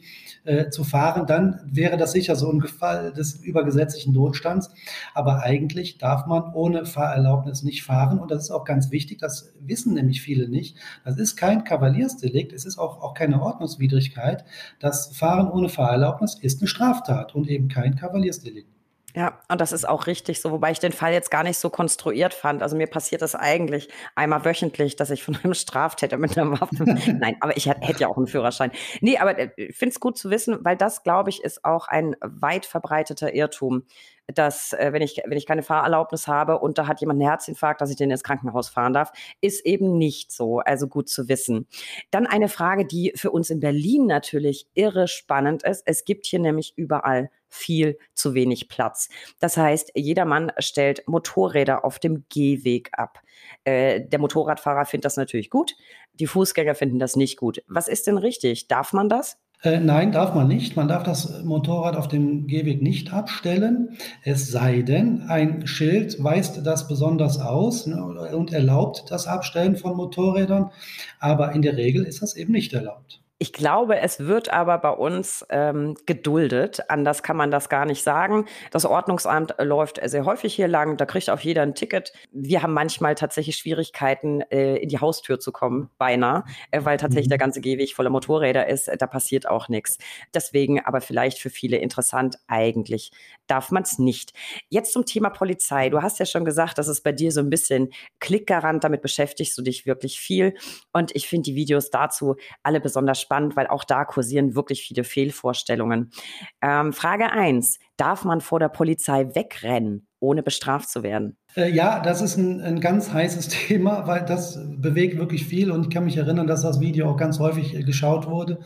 äh, zu fahren, dann wäre das sicher so ein Fall des übergesetzlichen Notstands. Aber eigentlich darf man ohne Fahrerlaubnis nicht fahren und das ist auch ganz wichtig, das wissen nämlich viele nicht. Das ist kein Kavaliersdelikt, es ist auch, auch keine Ordnungswidrigkeit. Das Fahren ohne Fahrerlaubnis ist eine Straftat und eben kein Kavaliersdelikt. Ja, und das ist auch richtig so, wobei ich den Fall jetzt gar nicht so konstruiert fand. Also mir passiert das eigentlich einmal wöchentlich, dass ich von einem Straftäter mit einer Waffe. (laughs) Nein, aber ich hätte ja auch einen Führerschein. Nee, aber äh, ich finde es gut zu wissen, weil das, glaube ich, ist auch ein weit verbreiteter Irrtum, dass äh, wenn ich wenn ich keine Fahrerlaubnis habe und da hat jemand einen Herzinfarkt, dass ich den ins Krankenhaus fahren darf, ist eben nicht so. Also gut zu wissen. Dann eine Frage, die für uns in Berlin natürlich irre spannend ist. Es gibt hier nämlich überall viel zu wenig Platz. Das heißt, jedermann stellt Motorräder auf dem Gehweg ab. Äh, der Motorradfahrer findet das natürlich gut, die Fußgänger finden das nicht gut. Was ist denn richtig? Darf man das? Äh, nein, darf man nicht. Man darf das Motorrad auf dem Gehweg nicht abstellen. Es sei denn, ein Schild weist das besonders aus ne, und erlaubt das Abstellen von Motorrädern. Aber in der Regel ist das eben nicht erlaubt. Ich glaube, es wird aber bei uns ähm, geduldet. Anders kann man das gar nicht sagen. Das Ordnungsamt läuft sehr häufig hier lang. Da kriegt auch jeder ein Ticket. Wir haben manchmal tatsächlich Schwierigkeiten, äh, in die Haustür zu kommen, beinahe, äh, weil tatsächlich mhm. der ganze Gehweg voller Motorräder ist. Da passiert auch nichts. Deswegen aber vielleicht für viele interessant. Eigentlich darf man es nicht. Jetzt zum Thema Polizei. Du hast ja schon gesagt, das ist bei dir so ein bisschen klickgarant. Damit beschäftigst du dich wirklich viel. Und ich finde die Videos dazu alle besonders spannend, weil auch da kursieren wirklich viele Fehlvorstellungen. Ähm, Frage 1. Darf man vor der Polizei wegrennen, ohne bestraft zu werden? Äh, ja, das ist ein, ein, ganz heißes (laughs) Thema, weil das bewegt wirklich viel und ich kann mich erinnern, dass das Video auch ganz häufig äh, geschaut wurde.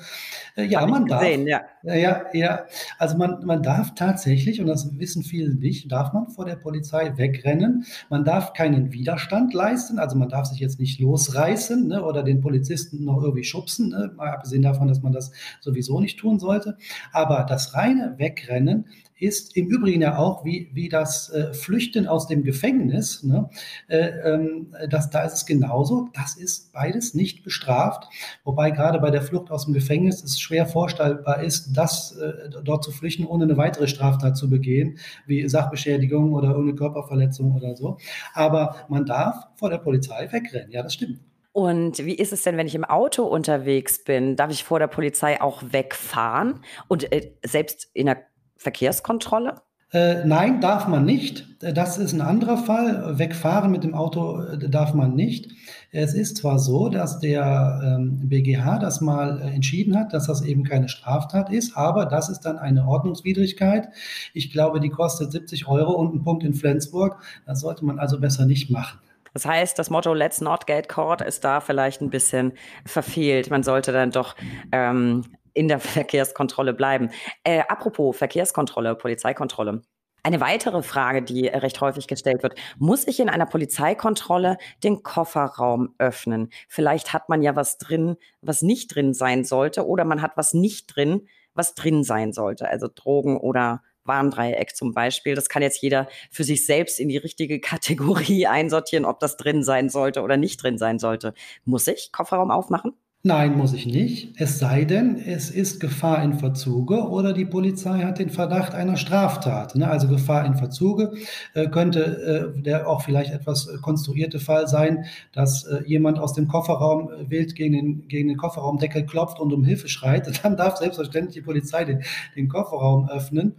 Äh, ja, man darf. Gesehen, ja. ja, ja. Also man, man darf tatsächlich, und das wissen viele nicht, darf man vor der Polizei wegrennen. Man darf keinen Widerstand leisten, also man darf sich jetzt nicht losreißen ne, oder den Polizisten noch irgendwie schubsen, ne, mal abgesehen davon, dass man das sowieso nicht tun sollte. Aber das reine Wegrennen ist im Übrigen ja auch wie, wie das äh, Flüchten aus dem Gefängnis. Ne? Äh, ähm, das, da ist es genauso. Das ist beides nicht bestraft. Wobei gerade bei der Flucht aus dem Gefängnis es schwer vorstellbar ist, das äh, dort zu flüchten, ohne eine weitere Straftat zu begehen, wie Sachbeschädigung oder ohne Körperverletzung oder so. Aber man darf vor der Polizei wegrennen. Ja, das stimmt. Und wie ist es denn, wenn ich im Auto unterwegs bin? Darf ich vor der Polizei auch wegfahren? Und äh, selbst in der Verkehrskontrolle? Äh, nein, darf man nicht. Das ist ein anderer Fall. Wegfahren mit dem Auto äh, darf man nicht. Es ist zwar so, dass der ähm, BGH das mal äh, entschieden hat, dass das eben keine Straftat ist, aber das ist dann eine Ordnungswidrigkeit. Ich glaube, die kostet 70 Euro und ein Punkt in Flensburg. Das sollte man also besser nicht machen. Das heißt, das Motto Let's not get caught ist da vielleicht ein bisschen verfehlt. Man sollte dann doch ähm, in der (laughs) Verkehrskontrolle bleiben. Äh, apropos Verkehrskontrolle, Polizeikontrolle. Eine weitere Frage, die recht häufig gestellt wird, muss ich in einer Polizeikontrolle den Kofferraum öffnen? Vielleicht hat man ja was drin, was nicht drin sein sollte, oder man hat was nicht drin, was drin sein sollte, also Drogen oder Warndreieck zum Beispiel. Das kann jetzt jeder für sich selbst in die richtige (laughs) Kategorie einsortieren, ob das drin sein sollte oder nicht drin sein sollte. Muss ich Kofferraum aufmachen? Nein, muss ich nicht. Es sei denn, es ist Gefahr in Verzuge oder die Polizei hat den Verdacht einer Straftat. Ne? Also Gefahr in Verzuge äh, könnte äh, der auch vielleicht etwas äh, konstruierte Fall sein, dass jemand aus dem Kofferraum wild gegen den, gegen den Kofferraumdeckel klopft und um Hilfe schreit. (laughs) Dann darf selbstverständlich die Polizei den, den Kofferraum öffnen.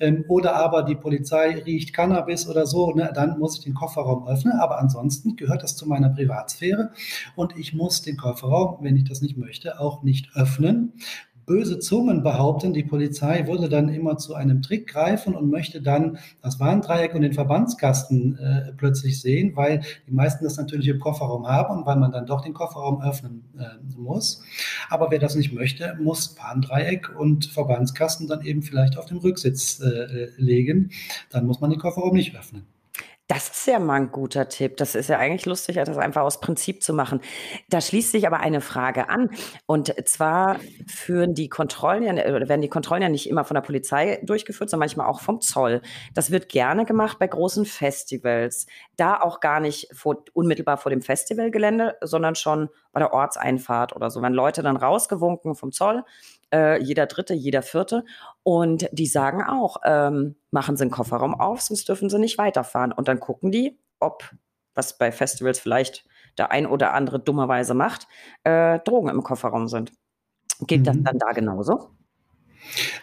Ähm, oder aber die Polizei riecht Cannabis oder so, ne? dann muss ich den Kofferraum öffnen. Aber ansonsten gehört das zu meiner Privatsphäre und ich muss den Kofferraum, wenn wenn ich das nicht möchte, auch nicht öffnen. böse Zungen behaupten, die Polizei würde dann immer zu einem Trick greifen und möchte dann das Warndreieck und den Verbandskasten äh, plötzlich sehen, weil die meisten das natürlich im Kofferraum haben und weil man dann doch den Kofferraum öffnen äh, muss. Aber wer das nicht möchte, muss Warndreieck und Verbandskasten dann eben vielleicht auf dem Rücksitz äh, legen. Dann muss man den Kofferraum nicht öffnen. Das ist ja mal ein guter Tipp. Das ist ja eigentlich lustig, das einfach aus Prinzip zu machen. Da schließt sich aber eine Frage an. Und zwar führen die Kontrollen ja, oder werden die Kontrollen ja nicht immer von der Polizei durchgeführt, sondern manchmal auch vom Zoll. Das wird gerne gemacht bei großen Festivals. Da auch gar nicht vor, unmittelbar vor dem Festivalgelände, sondern schon bei der Ortseinfahrt oder so. Wenn Leute dann rausgewunken vom Zoll, äh, jeder Dritte, jeder Vierte. Und die sagen auch, ähm, machen Sie einen Kofferraum auf, sonst dürfen Sie nicht weiterfahren. Und dann gucken die, ob, was bei Festivals vielleicht der ein oder andere dummerweise macht, äh, Drogen im Kofferraum sind. Geht mhm. das dann da genauso?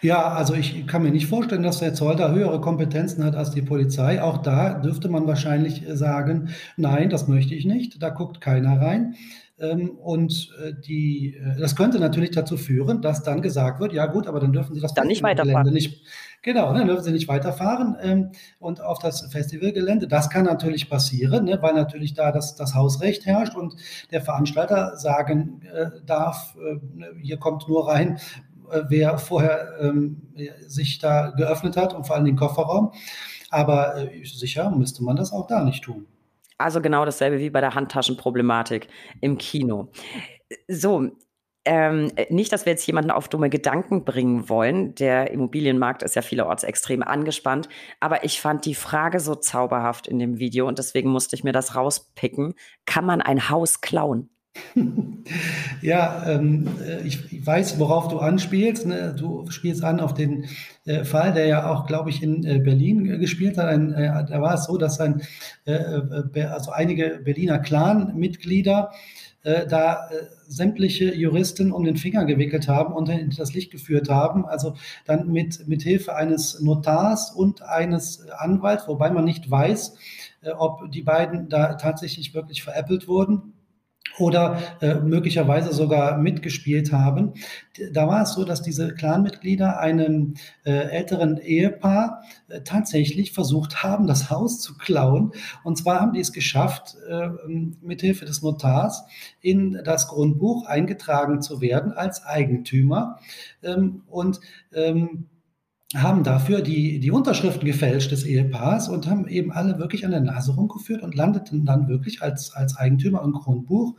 Ja, also ich kann mir nicht vorstellen, dass der Zoll da höhere Kompetenzen hat als die Polizei. Auch da dürfte man wahrscheinlich sagen, nein, das möchte ich nicht, da guckt keiner rein. Ähm, und äh, die, äh, das könnte natürlich dazu führen, dass dann gesagt wird, ja gut, aber dann dürfen Sie das dann nicht weiterfahren. Nicht, genau, dann dürfen Sie nicht weiterfahren ähm, und auf das Festivalgelände. Das kann natürlich passieren, ne, weil natürlich da das, das Hausrecht herrscht und der Veranstalter sagen äh, darf, äh, ne, hier kommt nur rein, äh, wer vorher ähm, sich da geöffnet hat und vor allem den Kofferraum. Aber sicher müsste man das auch da nicht tun. Also genau dasselbe wie bei der Handtaschenproblematik im Kino. So, ähm, nicht, dass wir jetzt jemanden auf dumme Gedanken bringen wollen. Der Immobilienmarkt ist ja vielerorts extrem angespannt. Aber ich fand die Frage so zauberhaft in dem Video und deswegen musste ich mir das rauspicken. Kann man ein Haus klauen? (laughs) Ja, ähm, äh, ich weiß, worauf du anspielst. Ne? Du spielst an auf den äh, Fall, der ja auch, glaube ich, in äh, Berlin äh, gespielt hat. Ein, äh, da war es so, dass ein, äh, also einige Berliner Clan-Mitglieder da sämtliche Juristen um den Finger gewickelt haben und in das Licht geführt haben. Also dann mit, mit Hilfe eines Notars und eines Anwalts, wobei man nicht weiß, ob die beiden da tatsächlich wirklich veräppelt wurden oder äh, möglicherweise sogar mitgespielt haben. Da war es so, dass diese Clanmitglieder einem äh, älteren Ehepaar äh, tatsächlich versucht haben, das Haus zu klauen. Und zwar haben die es geschafft, äh, mithilfe des Notars in das Grundbuch eingetragen zu werden als Eigentümer. Ähm, und ähm, haben dafür die, die Unterschriften gefälscht des Ehepaars und haben eben alle wirklich an der Nase rumgeführt und landeten dann wirklich als, als Eigentümer im Grundbuch.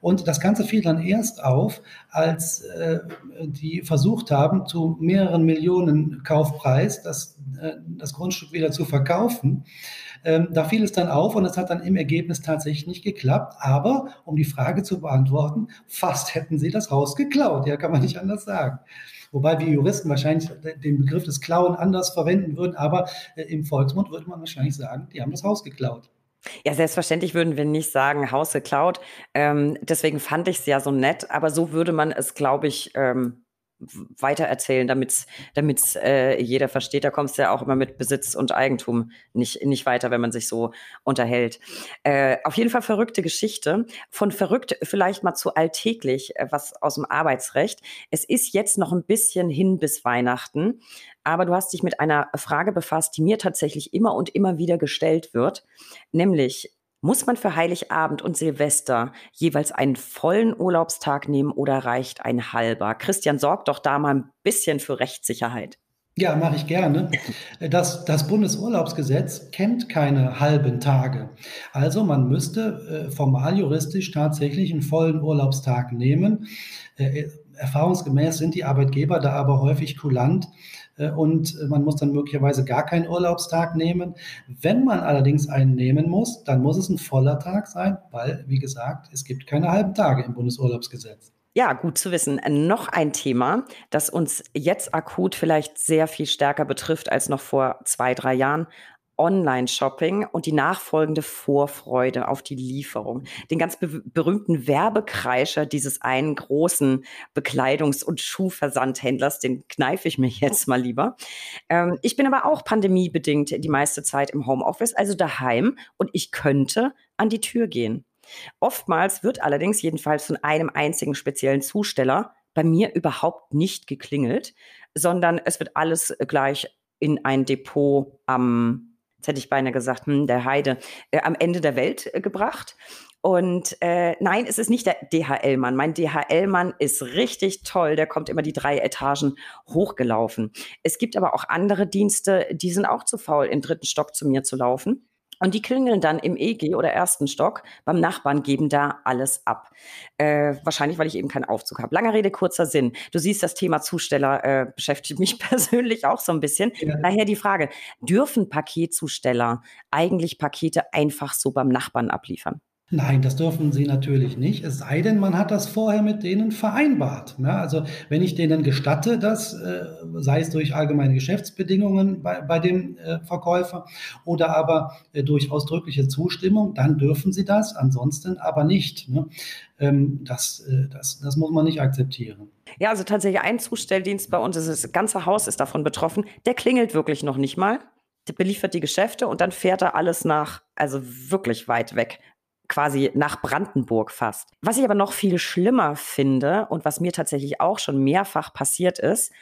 Und das Ganze fiel dann erst auf, als äh, die versucht haben, zu mehreren Millionen Kaufpreis das, äh, das Grundstück wieder zu verkaufen. Ähm, da fiel es dann auf und es hat dann im Ergebnis tatsächlich nicht geklappt. Aber um die Frage zu beantworten, fast hätten sie das Haus geklaut. Ja, kann man nicht anders sagen. Wobei wir Juristen wahrscheinlich den Begriff des Klauen anders verwenden würden, aber äh, im Volksmund würde man wahrscheinlich sagen, die haben das Haus geklaut. Ja, selbstverständlich würden wir nicht sagen, Haus geklaut. Ähm, deswegen fand ich es ja so nett, aber so würde man es, glaube ich, ähm, weitererzählen, damit damit äh, jeder versteht. Da kommst du ja auch immer mit Besitz und Eigentum nicht nicht weiter, wenn man sich so unterhält. Äh, auf jeden Fall verrückte Geschichte. Von verrückt vielleicht mal zu alltäglich, äh, was aus dem Arbeitsrecht. Es ist jetzt noch ein bisschen hin bis Weihnachten, aber du hast dich mit einer Frage befasst, die mir tatsächlich immer und immer wieder gestellt wird, nämlich muss man für Heiligabend und Silvester jeweils einen vollen Urlaubstag nehmen oder reicht ein halber? Christian, sorg doch da mal ein bisschen für Rechtssicherheit. Ja, mache ich gerne. Das, das Bundesurlaubsgesetz kennt keine halben Tage. Also man müsste äh, formal juristisch tatsächlich einen vollen Urlaubstag nehmen. Äh, erfahrungsgemäß sind die Arbeitgeber da aber häufig kulant äh, und man muss dann möglicherweise gar keinen Urlaubstag nehmen. Wenn man allerdings einen nehmen muss, dann muss es ein voller Tag sein, weil, wie gesagt, es gibt keine halben Tage im Bundesurlaubsgesetz. Ja, gut zu wissen. Noch ein Thema, das uns jetzt akut vielleicht sehr viel stärker betrifft als noch vor zwei, drei Jahren. Online-Shopping und die nachfolgende Vorfreude auf die Lieferung. Den ganz be berühmten Werbekreischer dieses einen großen Bekleidungs- und Schuhversandhändlers, den kneife ich mir jetzt mal lieber. Ähm, ich bin aber auch pandemiebedingt die meiste Zeit im Homeoffice, also daheim und ich könnte an die Tür gehen. Oftmals wird allerdings jedenfalls von einem einzigen speziellen Zusteller bei mir überhaupt nicht geklingelt, sondern es wird alles gleich in ein Depot am, jetzt hätte ich beinahe gesagt, hm, der Heide, äh, am Ende der Welt äh, gebracht. Und äh, nein, es ist nicht der DHL-Mann. Mein DHL-Mann ist richtig toll. Der kommt immer die drei Etagen hochgelaufen. Es gibt aber auch andere Dienste, die sind auch zu faul, im dritten Stock zu mir zu laufen. Und die klingeln dann im EG oder ersten Stock beim Nachbarn, geben da alles ab. Äh, wahrscheinlich, weil ich eben keinen Aufzug habe. Lange Rede, kurzer Sinn. Du siehst, das Thema Zusteller äh, beschäftigt (laughs) mich persönlich auch so ein bisschen. Ja. Daher die Frage, dürfen Paketzusteller eigentlich Pakete einfach so beim Nachbarn abliefern? Nein, das dürfen sie natürlich nicht, es sei denn, man hat das vorher mit denen vereinbart. Ja, also wenn ich denen gestatte, das äh, sei es durch allgemeine Geschäftsbedingungen bei, bei dem äh, Verkäufer oder aber äh, durch ausdrückliche Zustimmung, dann dürfen sie das, ansonsten aber nicht. Ne? Ähm, das, das, das muss man nicht akzeptieren. Ja, also tatsächlich ein Zustelldienst bei uns, das ganze Haus ist davon betroffen, der klingelt wirklich noch nicht mal beliefert die Geschäfte und dann fährt er alles nach, also wirklich weit weg quasi nach Brandenburg fast. Was ich aber noch viel schlimmer finde und was mir tatsächlich auch schon mehrfach passiert ist,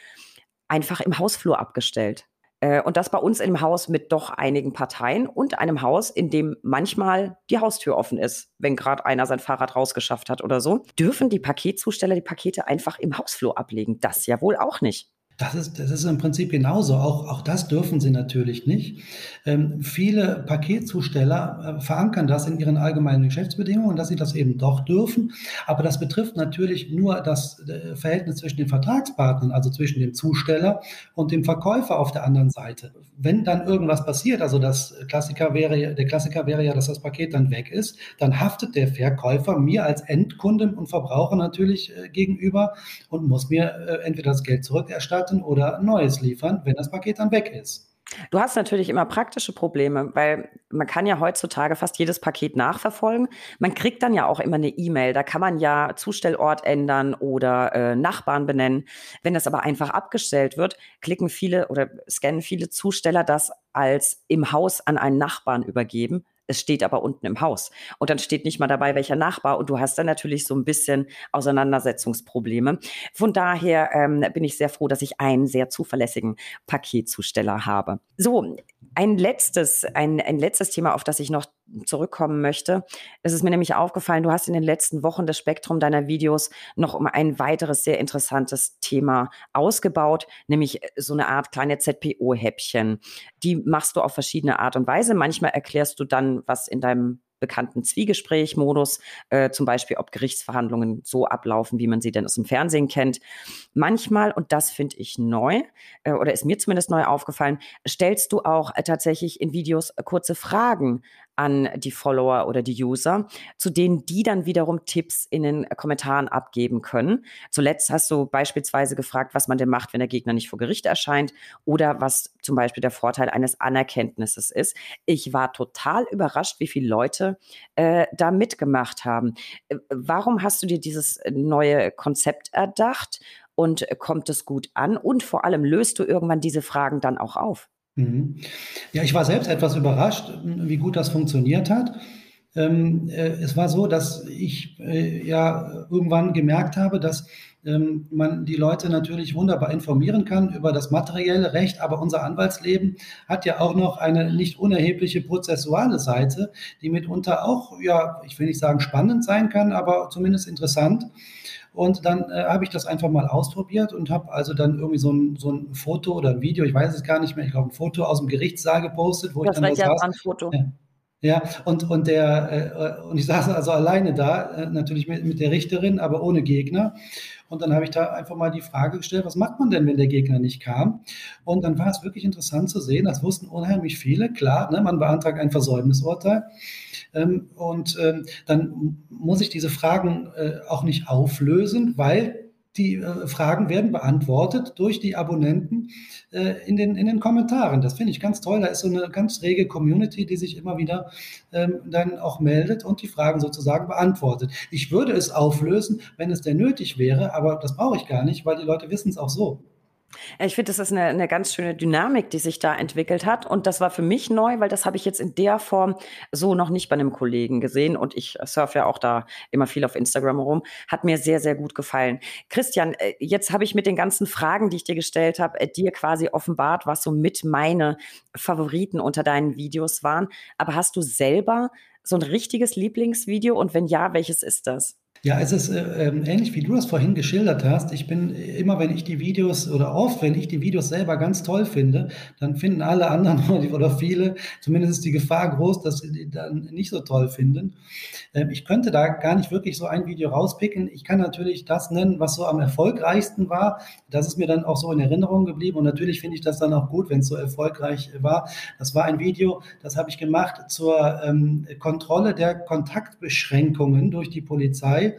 einfach im Hausflur abgestellt. Äh, und das bei uns im Haus mit doch einigen Parteien und einem Haus, in dem manchmal die Haustür offen ist, wenn gerade einer sein Fahrrad rausgeschafft hat oder so. Dürfen die Paketzusteller die Pakete einfach im Hausflur ablegen? Das ja wohl auch nicht. Das ist, das ist im Prinzip genauso. Auch, auch das dürfen sie natürlich nicht. Ähm, viele Paketzusteller äh, verankern das in ihren allgemeinen Geschäftsbedingungen, dass sie das eben doch dürfen. Aber das betrifft natürlich nur das äh, Verhältnis zwischen den Vertragspartnern, also zwischen dem Zusteller und dem Verkäufer auf der anderen Seite. Wenn dann irgendwas passiert, also das Klassiker wäre, der Klassiker wäre ja, dass das Paket dann weg ist, dann haftet der Verkäufer mir als Endkunden und Verbraucher natürlich äh, gegenüber und muss mir äh, entweder das Geld zurückerstatten ausstatten oder Neues liefern, wenn das Paket dann weg ist. Du hast natürlich immer praktische Probleme, weil man kann ja heutzutage fast jedes Paket nachverfolgen. Man kriegt dann ja auch immer eine E-Mail. Da kann man ja Zustellort ändern oder äh, Nachbarn benennen. Wenn das aber einfach abgestellt wird, klicken viele oder scannen viele Zusteller das als im Haus an einen Nachbarn übergeben es steht aber unten im Haus. Und dann steht nicht mal dabei, welcher Nachbar. Und du hast dann natürlich so ein bisschen Auseinandersetzungsprobleme. Von daher ähm, bin ich sehr froh, dass ich einen sehr zuverlässigen Paketzusteller habe. So, ein letztes, ein, ein letztes Thema, auf das ich noch zurückkommen möchte. Es ist mir nämlich aufgefallen, du hast in den letzten Wochen das Spektrum deiner Videos noch um ein weiteres sehr interessantes Thema ausgebaut, nämlich so eine Art kleine ZPO-Häppchen. Die machst du auf verschiedene Art und Weise. Manchmal erklärst du dann, was in deinem bekannten Zwiegespräch-Modus, äh, zum Beispiel, ob Gerichtsverhandlungen so ablaufen, wie man sie denn aus dem Fernsehen kennt. Manchmal, und das finde ich neu, äh, oder ist mir zumindest neu aufgefallen, stellst du auch äh, tatsächlich in Videos äh, kurze Fragen an die Follower oder die User, zu denen die dann wiederum Tipps in den Kommentaren abgeben können. Zuletzt hast du beispielsweise gefragt, was man denn macht, wenn der Gegner nicht vor Gericht erscheint oder was zum Beispiel der Vorteil eines Anerkenntnisses ist. Ich war total überrascht, wie viele Leute äh, da mitgemacht haben. Äh, warum hast du dir dieses neue Konzept erdacht und kommt es gut an? Und vor allem löst du irgendwann diese Fragen dann auch auf? Mhm. Ja, ich war selbst etwas überrascht, wie gut das funktioniert hat. Ähm, äh, es war so, dass ich äh, ja irgendwann gemerkt habe, dass ähm, man die Leute natürlich wunderbar informieren kann über das materielle Recht, aber unser Anwaltsleben hat ja auch noch eine nicht unerhebliche prozessuale Seite, die mitunter auch, ja, ich will nicht sagen spannend sein kann, aber zumindest interessant. Und dann äh, habe ich das einfach mal ausprobiert und habe also dann irgendwie so ein, so ein Foto oder ein Video, ich weiß es gar nicht mehr, ich glaube ein Foto aus dem Gerichtssaal gepostet, wo das ich dann war ja ein Foto. Ja. Ja, und, und, der, äh, und ich saß also alleine da, äh, natürlich mit, mit der Richterin, aber ohne Gegner. Und dann habe ich da einfach mal die Frage gestellt, was macht man denn, wenn der Gegner nicht kam? Und dann war es wirklich interessant zu sehen, das wussten unheimlich viele, klar, ne, man beantragt ein Versäumnisurteil. Ähm, und ähm, dann muss ich diese Fragen äh, auch nicht auflösen, weil die äh, Fragen werden beantwortet durch die Abonnenten äh, in, den, in den Kommentaren. Das finde ich ganz toll. Da ist so eine ganz rege Community, die sich immer wieder ähm, dann auch meldet und die Fragen sozusagen beantwortet. Ich würde es auflösen, wenn es denn nötig wäre, aber das brauche ich gar nicht, weil die Leute wissen es auch so. Ich finde, das ist eine, eine ganz schöne Dynamik, die sich da entwickelt hat. Und das war für mich neu, weil das habe ich jetzt in der Form so noch nicht bei einem Kollegen gesehen. Und ich surfe ja auch da immer viel auf Instagram rum. Hat mir sehr, sehr gut gefallen. Christian, äh, jetzt habe ich mit den ganzen Fragen, die ich dir gestellt habe, äh, dir quasi offenbart, was so mit meine Favoriten unter deinen Videos waren. Aber hast du selber so ein richtiges Lieblingsvideo? Und wenn ja, welches ist das? Ja, es ist äh, ähm, ähnlich wie du das vorhin geschildert hast. Ich bin immer, wenn ich die Videos oder oft, wenn ich die Videos selber ganz toll finde, dann finden alle anderen (laughs) oder viele, zumindest ist die Gefahr groß, dass sie die dann nicht so toll finden. Ähm, ich könnte da gar nicht wirklich so ein Video rauspicken. Ich kann natürlich das nennen, was so am erfolgreichsten war. Das ist mir dann auch so in Erinnerung geblieben. Und natürlich finde ich das dann auch gut, wenn es so erfolgreich war. Das war ein Video, das habe ich gemacht zur ähm, Kontrolle der Kontaktbeschränkungen durch die Polizei.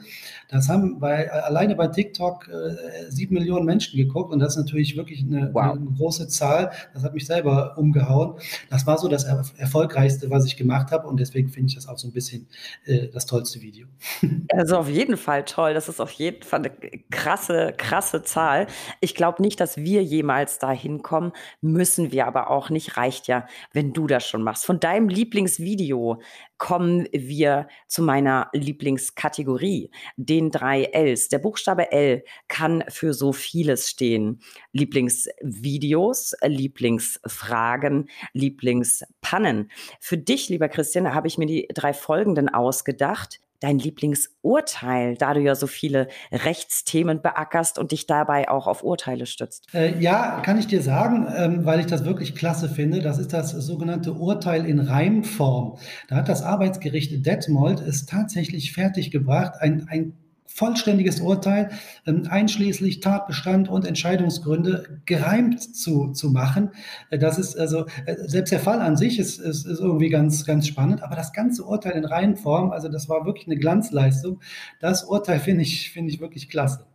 Das haben bei, alleine bei TikTok äh, sieben Millionen Menschen geguckt und das ist natürlich wirklich eine, wow. eine, große Zahl. Das hat mich selber umgehauen. Das war so das er erfolgreichste, was ich gemacht habe und deswegen finde ich das auch so ein bisschen äh, das tollste Video. (laughs) Also auf jeden Fall toll. Das ist auf jeden Fall eine krasse, krasse Zahl. Ich glaube nicht, dass wir jemals dahin kommen, müssen wir aber auch nicht. Reicht ja, wenn du das schon machst. Von deinem Lieblingsvideo, kommen wir zu meiner Lieblingskategorie, den drei Ls. Der Buchstabe L kann für so vieles stehen. Lieblingsvideos, Lieblingsfragen, Lieblingspannen. Für dich, lieber Christian, habe ich mir die drei folgenden ausgedacht dein Lieblingsurteil, da du ja so viele Rechtsthemen beackerst und dich dabei auch auf Urteile stützt? Äh, ja, kann ich dir sagen, ähm, weil ich das wirklich klasse finde. Das ist das sogenannte Urteil in Reimform. Da hat das Arbeitsgericht Detmold es tatsächlich fertiggebracht, ein, ein vollständiges Urteil, ähm, einschließlich Tatbestand und Entscheidungsgründe, gereimt zu, zu machen. Äh, das ist also, äh, selbst der Fall an sich ist, ist, ist irgendwie ganz, ganz spannend, aber das ganze Urteil in Reihenform, also das war wirklich eine Glanzleistung. Das Urteil finde ich, finde ich wirklich klasse.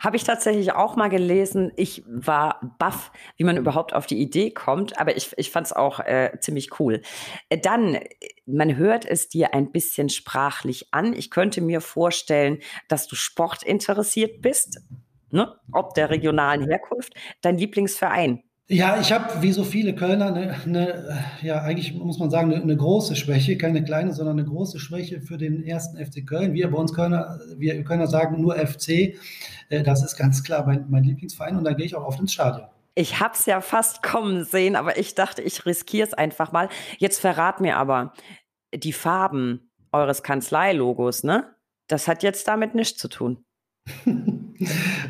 Habe ich tatsächlich auch mal gelesen. Ich war baff, wie man überhaupt auf die Idee kommt, aber ich, ich fand es auch äh, ziemlich cool. Äh, dann, man hört es dir ein bisschen sprachlich an. Ich könnte mir vorstellen, dass du sportinteressiert bist, ne? ob der regionalen Herkunft. Dein Lieblingsverein, ja, ich habe wie so viele Kölner eine, eine, ja eigentlich muss man sagen, eine, eine, große Schwäche, keine kleine, sondern eine große Schwäche für den ersten FC Köln. Wir bei uns Kölner, wir Kölner sagen nur FC. Äh, das ist ganz klar mein, mein Lieblingsverein und da gehe ich auch oft ins Stadion. Ich hab's ja fast kommen sehen, aber ich dachte, ich riskiere es einfach mal. Jetzt verrat mir aber die Farben eures Kanzleilogos, ne? Das hat jetzt damit nichts zu tun. (laughs)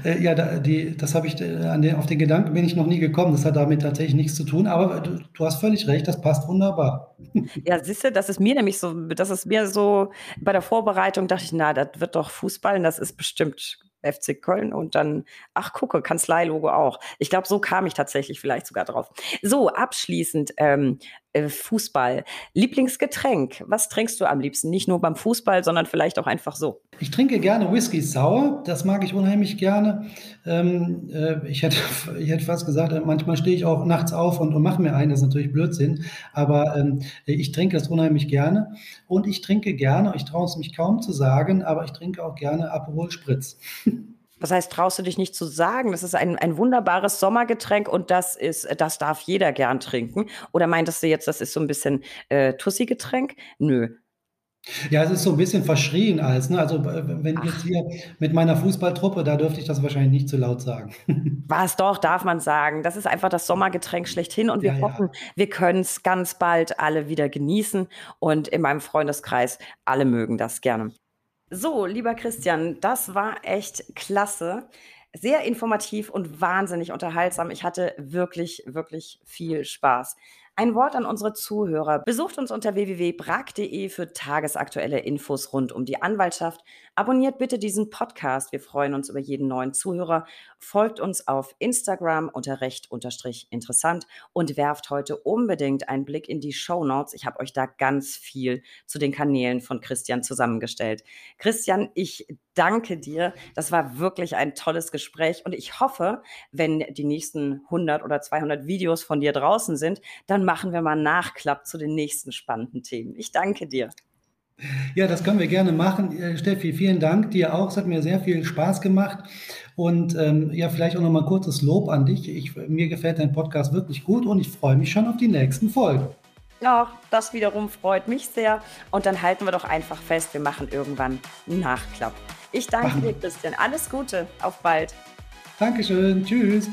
Äh, ja, die, das habe ich, äh, den, auf den Gedanken bin ich noch nie gekommen. Das hat damit tatsächlich nichts zu tun, aber du, du hast völlig recht, das passt wunderbar. (laughs) Ja, siehst du, das ist mir nämlich so, das ist mir so, bei der Vorbereitung dachte ich, na, das wird doch Fußball und das ist bestimmt FC Köln und dann, ach gucke, Kanzleilogo auch. Ich glaube, so kam ich tatsächlich vielleicht sogar drauf. So, abschließend, ähm, äh, Fußball. Lieblingsgetränk, was trinkst du am liebsten? Nicht nur beim Fußball, sondern vielleicht auch einfach so. Ich trinke gerne Whisky sauer, das mag ich unheimlich gerne. Ähm, äh, ich, hätte, (laughs) ich hätte fast gesagt, äh, manchmal stehe ich auch nachts auf und, und mache mir einen, das ist natürlich Blödsinn, aber ähm, ich trinke das unheimlich gerne. Und ich trinke gerne, ich traue es mich kaum zu sagen, aber ich trinke auch gerne Aperol Spritz. (laughs) Was heißt, traust du dich nicht zu sagen? Das ist ein, ein wunderbares Sommergetränk und das ist, das darf jeder gern trinken. Oder meintest du jetzt, das ist so ein bisschen äh, Tussi-Getränk? Nö. Ja, es ist so ein bisschen verschrien als, ne? Also äh, wenn Ach. jetzt hier mit meiner Fußballtruppe, da dürfte ich das wahrscheinlich nicht zu laut sagen. (laughs) Was doch, darf man sagen. Das ist einfach das Sommergetränk schlechthin und wir ja, hoffen, ja. wir können es ganz bald alle wieder genießen und in meinem Freundeskreis alle mögen das gerne. So, lieber Christian, das war echt klasse. Sehr informativ und wahnsinnig unterhaltsam. Ich hatte wirklich, wirklich viel Spaß. Ein Wort an unsere Zuhörer. Besucht uns unter www.brag.de für tagesaktuelle Infos rund um die Anwaltschaft. Abonniert bitte diesen Podcast. Wir freuen uns über jeden neuen Zuhörer. Folgt uns auf Instagram unter recht unterstrich interessant und werft heute unbedingt einen Blick in die Show Notes. Ich habe euch da ganz viel zu den Kanälen von Christian zusammengestellt. Christian, ich danke dir. Das war wirklich ein tolles Gespräch und ich hoffe, wenn die nächsten 100 oder 200 Videos von dir draußen sind, dann machen wir mal Nachklapp zu den nächsten spannenden Themen. Ich danke dir. Ja, das können wir gerne machen. Äh, Steffi, vielen Dank dir auch. Es hat mir sehr viel Spaß gemacht. Und ähm, ja, vielleicht auch noch mal ein kurzes Lob an dich. Ich, mir gefällt dein Podcast wirklich gut und ich freue mich schon auf die nächsten Folgen. Ach, das wiederum freut mich sehr. Und dann halten wir doch einfach fest, wir machen irgendwann einen Nachklapp. Ich danke dir, Christian. Alles Gute. Auf bald. Dankeschön. Tschüss.